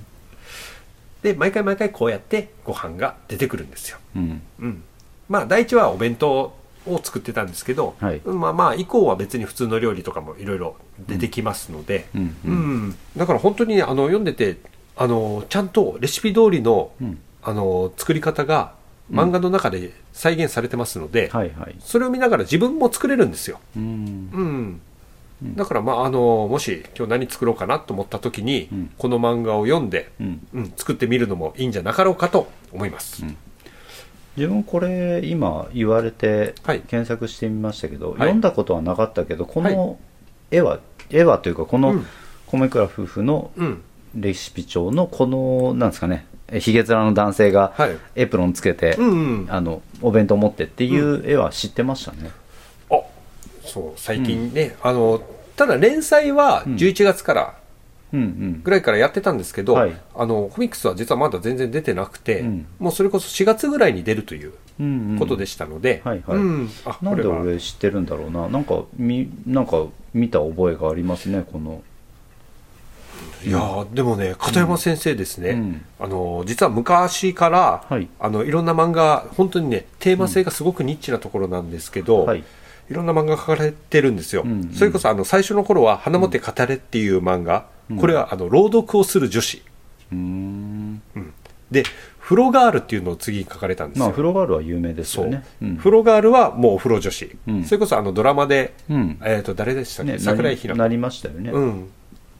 で毎回毎回こうやってご飯が出てくるんですよ、うん。うん、まあ第一はお弁当を作ってたんですけど、はい。まあまあ以降は別に普通の料理とかもいろいろ出てきますので、うん。ううん。んだから本当にねあの読んでてあのちゃんとレシピ通りのうん。あの作り方が漫画の中で再現されてますので、はいはい。それを見ながら自分も作れるんですよ、うん。うん、だからまああのもし今日何作ろうかなと思った時に、うん。この漫画を読んで、うん。うん、作ってみるのもいいんじゃなかろうかと思います、うん自分これ今言われてはい。検索してみましたけど、い。読んだことはなかったけどこはの絵は、絵はというかこのうん。米倉夫婦のうん。レシピ帳のこのなんですかねえひげ面の男性がはい。エプロンつけて、うんうん。あのお弁当持ってっていう絵は知ってましたね、あそう最近ね、あのただ連載はうん。11月からうんうんぐらいからやってたんですけど、はい。あのコミックスは実はまだ全然出てなくて、うん。もうそれこそ4月ぐらいに出るといううんうん。ことでしたので、はいはい。うん。あなんで俺知ってるんだろうな。なんかみなんか見た覚えがありますねこの。いやーでもね片山先生ですね、うん。あの実は昔から、はい。あのいろんな漫画本当にねテーマ性がすごくニッチなところなんですけど、はい。いろんな漫画書かれてるんですよ、うんうん。それこそあの最初の頃は「花もて語れ」っていう漫画、うんこれはあの朗読をする女子、うーん。うん。で「風呂ガール」っていうのを次に書かれたんですよ、まあ風呂ガールは有名ですよね。う。ん。風呂ガールはもうお風呂女子、うん。それこそあのドラマで、うん。えー、と誰でしたっけ、ね桜井宏なりなりましたよね、うん、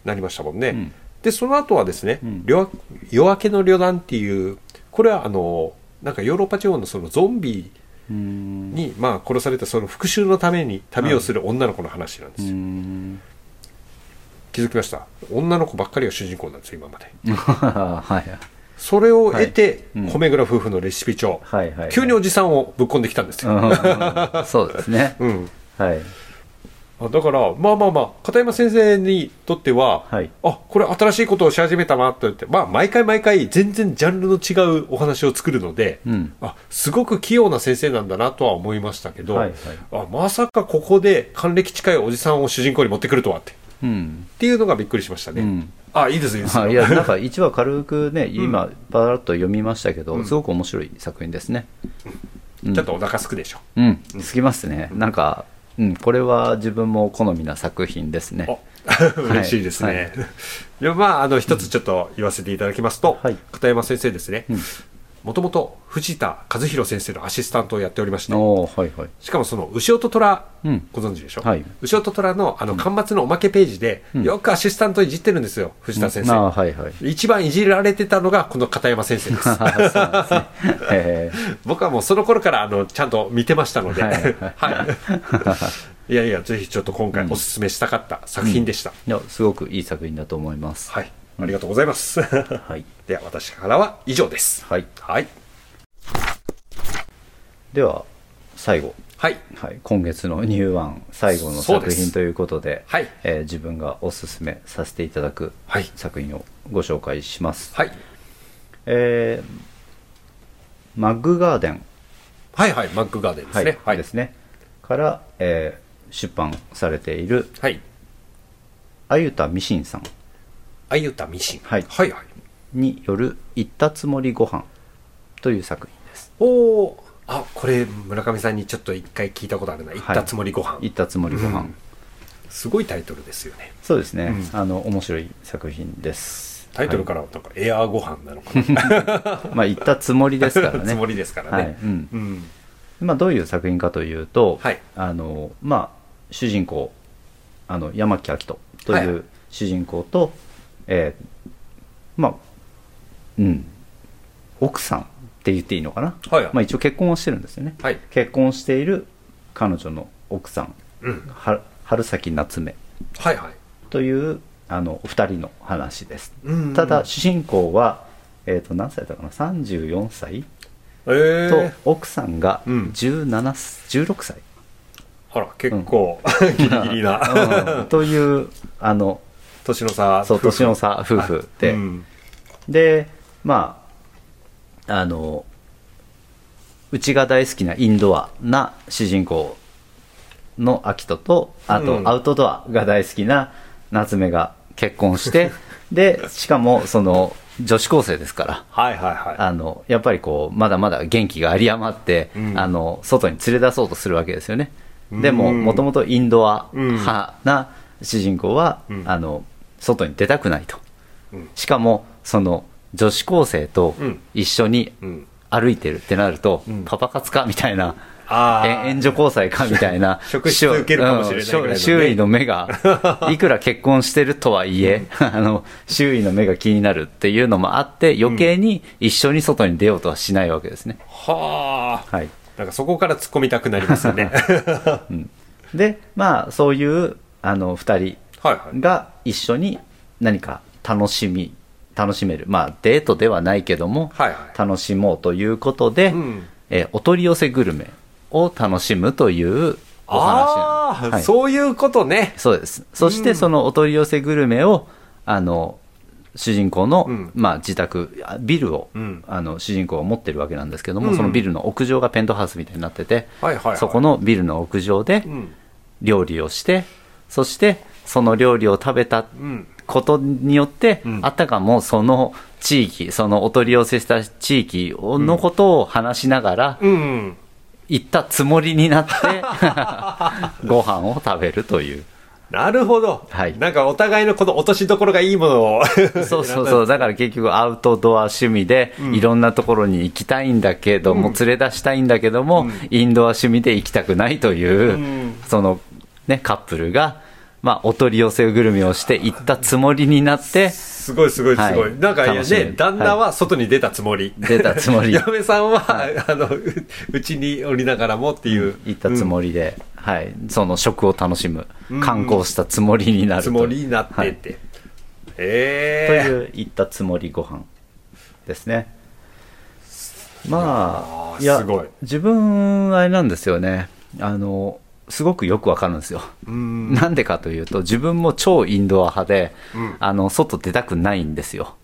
なりましたもんね、うん。でその後はですね、うん。夜夜明けの旅団っていうこれはあのなんかヨーロッパ地方のそのゾンビに、まあ、殺されたその復讐のために旅をする女の子の話なんですよ、気づきました。女の子ばっかりが主人公なんですよ今まで。はい。それを得て、はい。うん。米倉夫婦のレシピ帳、はいはい急におじさんをぶっ込んできたんですよ、うん。そうですね。うん。はい。あだからまあまあまあ片山先生にとっては、はい。あこれ新しいことをし始めたなと言ってまあ毎回毎回全然ジャンルの違うお話を作るので、うん。あすごく器用な先生なんだなとは思いましたけど、はいはい。あまさかここで還暦近いおじさんを主人公に持ってくるとはって。うんっていうのがびっくりしましたね、うん。あいいですいいですあい。やなんか1話軽くね今パラッと読みましたけど、うん。すごく面白い作品ですね、うん。ちょっとお腹すくでしょ、うん。つきますね、なんか、うん、これは自分も好みな作品ですね。お 嬉しいですね、はい。い。やまああの一つちょっと言わせていただきますと、はい。片山先生ですね。うんもともと藤田和弘先生のアシスタントをやっておりましてはいはい。しかもその牛音虎、うん。ご存知でしょ、はい。牛音虎のあの端末のおまけページで、うん。よくアシスタントいじってるんですよ藤田先生、あーはいはい。一番いじられてたのがこの片山先生です。ね。へ 僕はもうその頃からあのちゃんと見てましたので、ははい。い、いやいやぜひちょっと今回おすすめしたかった作品でした、ーいやすごくいい作品だと思います。はいありがとうございます。はい、では私からは以上です。はい、はい。では最後、はい。はい、今月のニューワン最後の作品ということではい。えー自分がおすすめさせていただくはい。作品をご紹介します、はい。えーマッグガーデン。はいはいマックガーデンですね。はい。ですね。から、えー出版されているはい。あゆたみしんさんあゆたミシンはい。はいはい。による「行ったつもりご飯という作品です。おー。あこれ村上さんにちょっと一回聞いたことあるな「行ったつもりご飯、行ったつもりご飯、うん。すごいタイトルですよね。そうですね、うん。あの面白い作品です。タイトルからなんかエアーご飯なのかな。まあ行ったつもりですからね。つもりですからね、はい。うん。うん。まあ、どういう作品かというと、はい。あのまあ、主人公あの山木明人とはいいうはい。主人公と、えーまあうん。奥さんって言っていいのかな、はいはい。まあ、一応結婚をしてるんですよね。はい。結婚している彼女の奥さん。うん。は春崎夏目。はいはい。というあのお二人の話です、うんただ主人公は、えー、と何歳だったかな？34歳えとえ奥さんがうん。17、16歳。あら結構、ギリギリな。うん。というあの年の差そう年の差夫婦で、うん。でまああのうちが大好きなインドアな主人公のアキトとあとうん。アウトドアが大好きな夏目が結婚して でしかもその女子高生ですから。はいはいはい。あのやっぱりこうまだまだ元気が有り余って、うん。あの外に連れ出そうとするわけですよね。でもうん。もともとインドア派な主人公は、うん。あの外に出たくないと。うん。しかもその女子高生とうん。一緒にうん。歩いてるってなると、うん。パパ活かみたいな援助交際かみたいな 職質受けるかもしれない周囲の目が いくら結婚してるとはいえ あの周囲の目が気になるっていうのもあって余計に一緒に外に出ようとはしないわけですね、はあ。はい。なんかそこから突っ込みたくなりますよね。でまあそういうあの2はいはい人が一緒に何か楽しみ楽しめる。まあデートではないけども、楽しもうということで、うん。えーお取り寄せグルメを楽しむというお話ああ、はい。そういうことね。そうです。そしてそのお取り寄せグルメをあの主人公の、うん。まあ、自宅あビルを、うん。あの主人公が持ってるわけなんですけども、うん。そのビルの屋上がペントハウスみたいになってて、はいはいはい。そこのビルの屋上でうん。料理をしてそしてその料理を食べたうん。ことによって、うん。あたかもその地域そのお取り寄せした地域のことを話しながら、うん。行ったつもりになって ご飯を食べるという。なるほど、はい。なんかお互いのこの落としどころがいいものを。そうそうそう。だから結局アウトドア趣味でうん。いろんなところに行きたいんだけども、うん。連れ出したいんだけども、うん。インドア趣味で行きたくないという、うん。そのねカップルが、まあ、お取り寄せグルメをして行ったつもりになってすごいすごいすごい、はい。なんかね旦那は外に出たつもり、出たつもり。嫁さんは、あのううちにおりながらもっていう、行ったつもりで、はい、その食を楽しむうん。観光したつもりになるつもりになってって、はい。ええ。という行ったつもりご飯ですね。まあいや自分あれなんですよね。あのすごくよくわかるんですよ、うん。なんでかというと自分も超インドア派で、うん。あの外出たくないんですよ。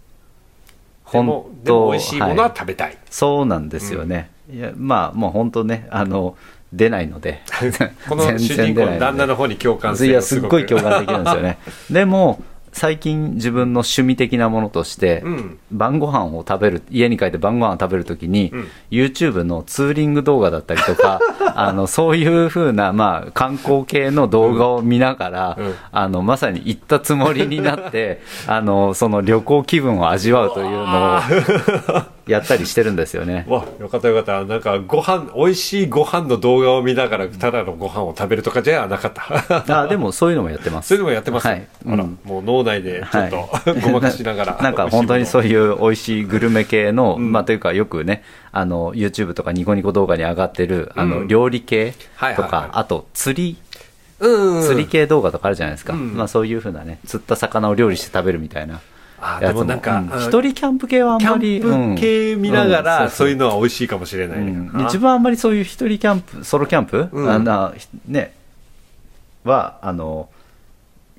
でもでも美味しいものははい。食べたい、そうなんですよね、いやまあもう本当ねあの出ないので この主人公の旦那の方に共感性いやすっごい共感できるんですよね。でも最近自分の趣味的なものとして、うん。晩ご飯を食べる家に帰って晩ご飯を食べるときに、うん。YouTube のツーリング動画だったりとか あのそういうふうな、まあ、観光系の動画を見ながら、うん。うんあのまさに行ったつもりになって あのその旅行気分を味わうというのをやったりしてるんですよね。わよかったよかった。なんかご飯美味しいご飯の動画を見ながらただのご飯を食べるとかじゃなかった。あでもそういうのもやってます。そういうのもやってます、はい。うん。もう脳内でちょっと、はい。ごまかしながら なんか本当にそうういう美味しいグルメ系の、うん。まあというかよくね、あの、YouTube とかニコニコ動画に上がってる、あの、うん。料理系とか、あと釣り、うん釣り系動画とかあるじゃないですか。うん。まあそういうふうなね、釣った魚を料理して食べるみたいなあ。でもなんか、一人キャンプ系はあんキまり、ャンプ系見ながら、んそういうのは美味しいかもしれないね、うん。あ自分はあんまりそういう一人キャンプ、ソロキャンプ、うん。あのね、は、あの、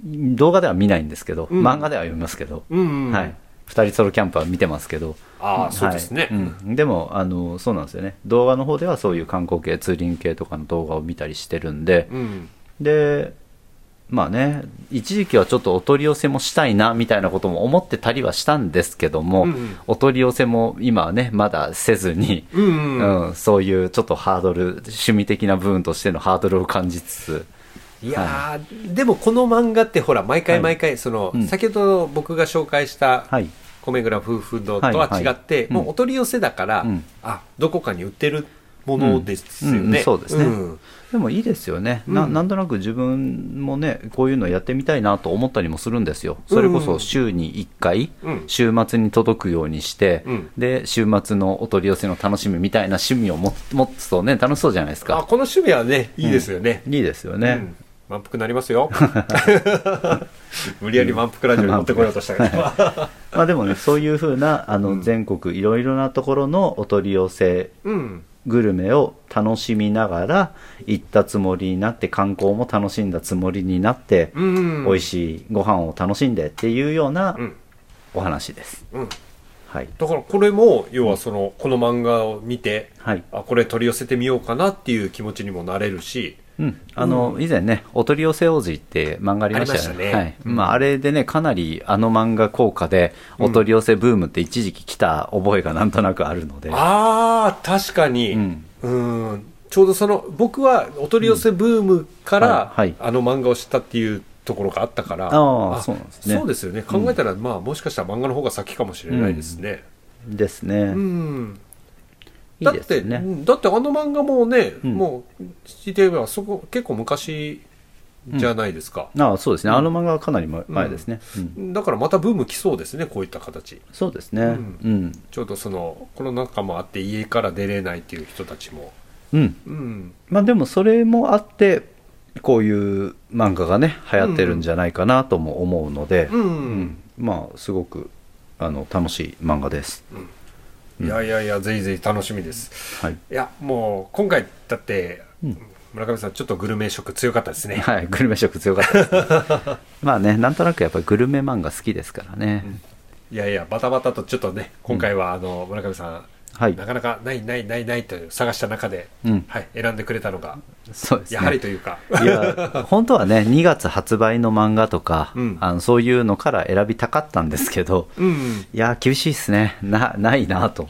動画では見ないんですけど、うん。漫画では読みますけど、うんうんはい。二人ソロキャンプは見てますけど、ああそうですね、はいうん、でもあのそうなんですよね。動画の方ではそういう観光系ツーリング系とかの動画を見たりしてるんで、うん。でまあね一時期はちょっとお取り寄せもしたいなみたいなことも思ってたりはしたんですけども、うんうん。お取り寄せも今はねまだせずに、うんうんうん。そういうちょっとハードル趣味的な部分としてのハードルを感じつつ。いやー、でもこの漫画ってほら毎回毎回その、うん。先ほど僕が紹介したはい。米倉夫婦堂とは違って、はい。はいうん。もうお取り寄せだから、うん。あどこかに売ってるものですよね、うんうんそうですね。ん。でもいいですよね、うん。ななんとなく自分もねこういうのやってみたいなと思ったりもするんですよ。それこそ週に1回、うん。週末に届くようにして、うん。で週末のお取り寄せの楽しみみたいな趣味をも持つとね楽しそうじゃないですか。あこの趣味はねいいですよね、いいですよね。うん、満腹なりますよ。無理やり満腹ラジオに持ってこようとしたけど、まあでもねそういうふうなあの、うん。全国いろいろなところのお取り寄せうんグルメを楽しみながら行ったつもりになって観光も楽しんだつもりになって、うん美味しいご飯を楽しんでっていうようなうん。お話です、うん。はい。だからこれも要はそのこの漫画を見てはい。あこれ取り寄せてみようかなっていう気持ちにもなれるしうん、あの、以前ね「お取り寄せ王子」って漫画ありましたよね。あはい。うん。まあ、あれでねかなりあの漫画効果でお取り寄せブームって一時期来た覚えがなんとなくあるので、ああ確かに。うん。うん。ちょうどその僕はお取り寄せブームから、あの漫画を知ったっていうところがあったからああそうですね。そうですよね。考えたら、まあもしかしたら漫画の方が先かもしれないですね。ですね、うん、いだっていですよね。うんだってあの漫画もね、うん。もう言ってみればそこ結構昔じゃないですか、ああそうですね、あの漫画はかなり前前ですね、うん。だからまたブーム来そうですねこういった形。そうですね、ううん。んちょうどそのコロナ禍もあって家から出れないっていう人たちも。うん。うん。まあ、でもそれもあってこういう漫画がね流行ってるんじゃないかなとも思うので、うん、うん。まあすごくあの楽しい漫画です、いやいやいやぜひぜひ楽しみです。はい、いやもう今回だって、うん。村上さんちょっとグルメ色強かったですね、はい、グルメ色強かったです、ね、まあねなんとなくやっぱりグルメ漫画好きですからね、いやいやバタバタとちょっとね今回はあの、村上さんはい。なかなかないないないないと探した中で、うん。はい、選んでくれたのがそうですね。やはりというか、いや本当はね2月発売の漫画とか、うん。あのそういうのから選びたかったんですけどうんいや厳しいですね。なないなと。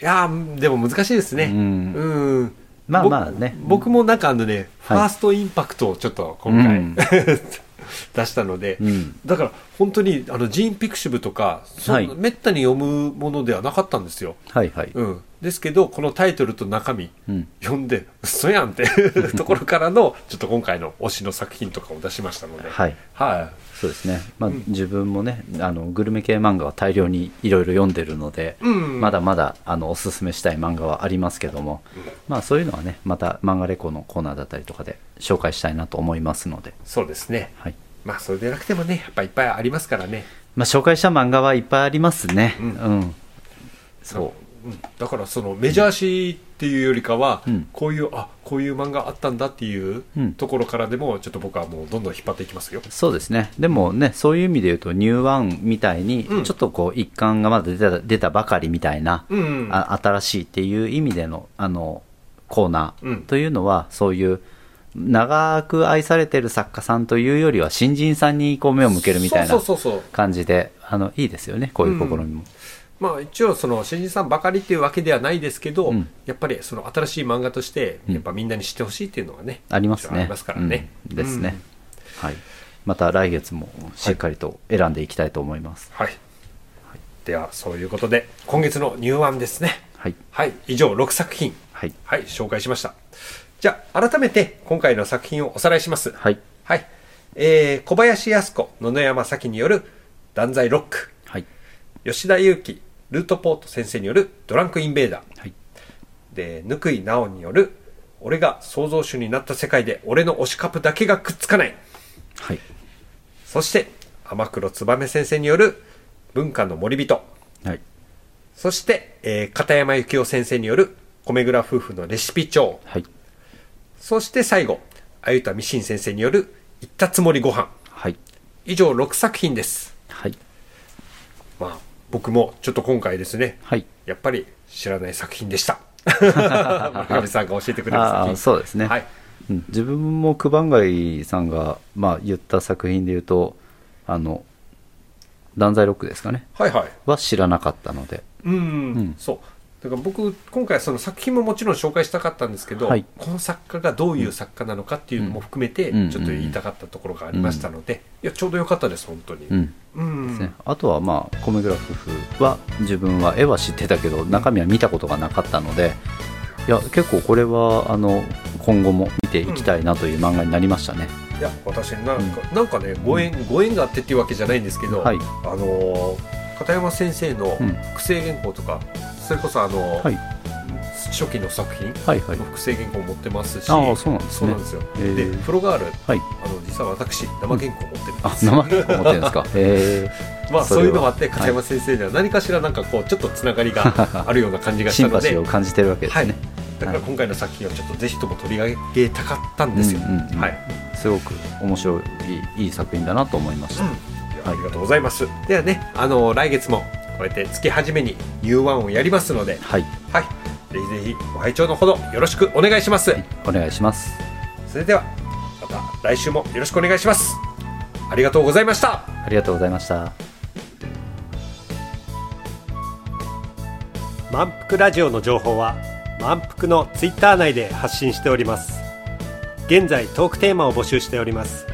いやーでも難しいですね。うん。うん。まあ僕まあね。僕もなんかあのね、フはい。ァーストインパクトをちょっと今回、うん 出したので、うん。だから本当にあのジーン・ピクシブとか、はい。めったに読むものではなかったんですよ、はいはい、うん、ですけどこのタイトルと中身うん。読んで嘘やんって ところからのちょっと今回の推しの作品とかを出しましたので、はい。はい。そうですね、まあうん。自分もねあのグルメ系漫画は大量にいろいろ読んでるので、うん。まだまだあのおすすめしたい漫画はありますけども、まあそういうのはねまた漫画レコのコーナーだったりとかで紹介したいなと思いますので、そうですね。はいまあそれでなくてもねやっぱいっぱいありますからね。まあ、紹介した漫画はいっぱいありますね、ううん。んそう。うん。だからそのメジャー誌っていうよりかは、うん。こういうあこういう漫画あったんだっていううん。ところからでもちょっと僕はもうどんどん引っ張っていきますよ、そうですね。でもねそういう意味で言うとニューワンみたいにうん。ちょっとこう一巻がまだ出た出たばかりみたいな、うんあ新しいっていう意味でのあのコーナうん。ーというのは、そういう長く愛されてる作家さんというよりは新人さんにこう目を向けるみたいな感じであのいいですよねこういう試みも、まあ一応その新人さんばかりっていうわけではないですけど、うん。やっぱりその新しい漫画としてうん。やっぱみんなに知ってほしいっていうのがね、ありますね。ありますからね、うん。ですね、はい。また来月もしっかりと選んでいきたいと思います。はい、ではそういうことで今月の入湾ですね。はい。はい。以上6作品。はい。はい。紹介しましたじゃあ改めて今回の作品をおさらいします。はい。はい、えー小林靖子野々山咲による「断罪ロック。はい」吉田裕樹ルートポート先生による「ドランクインベーダー。はい」でぬくいなおによる「俺が創造主になった世界で俺の推しカップだけがくっつかない。はい」そして天黒燕先生による「文化の森人。はい」そして、えー片山幸雄先生による「米倉夫婦のレシピ帳。はい」そして最後鮎田美心先生による「言ったつもりご飯。はい。以上6作品です。はい。まあ僕もちょっと今回ですねはい。やっぱり知らない作品でした。村上さんが教えてくれる作あそうですね、はい。うん。自分も九番街さんが、まあ、言った作品で言うとあの断罪ロックですかね。はいはい。は知らなかったので。うん、ん。そうだから僕今回その作品ももちろん紹介したかったんですけど、はい。この作家がどういう作家なのかっていうのも含めてうん。ちょっと言いたかったところがありましたので、いやちょうどよかったです本当に、うん。うん。ですね、あとはまあコメグラフフは自分は絵は知ってたけど中身は見たことがなかったのでいや結構これはあの今後も見ていきたいなという漫画になりましたね、いや私なんか、なんかねご縁ご縁があってっていうわけじゃないんですけど、はい。あのー片山先生のうん。複製原稿とか、それこそあのーはい。初期の作品はいはい。の複製原稿を持ってますし、ああそうなんですね。そうなんですよ、へー。でプロガールはい。あの実は私生原稿持ってるんあです。よ生原稿持ってるんですか？へまあそういうのもあって片山先生には何かしらなんかこうちょっとつながりがあるような感じえがしたので シンを感じてるわけですはい。ね、だから今回の作品をちょっとぜひとも取り上げたかったんですよ、うんうんうんはい、すごく面白いいい作品だなと思いました、うん。ありがとうございます、ではねあの来月もこうやって月初めに U1 をやりますのではい、はい。ぜひぜひご拝聴のほどよろしくお願いします、はい、お願いします。それではまた来週もよろしくお願いします。ありがとうございました。ありがとうございました。満腹ラジオの情報は満腹のツイッター内で発信しております。現在トークテーマを募集しております。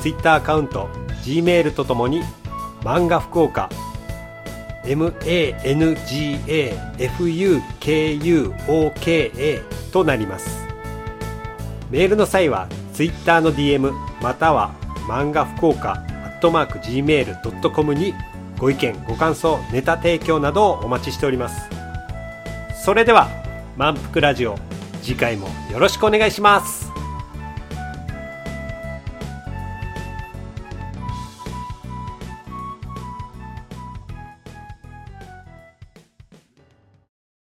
ツイッターアカウント G メールとともに漫画福岡 MANGAFUKUOKA となります。メールの際はツイッターの DM または漫画福岡アットマーク Gmail.com にご意見ご感想ネタ提供などをお待ちしております。それでは満腹ラジオ次回もよろしくお願いします。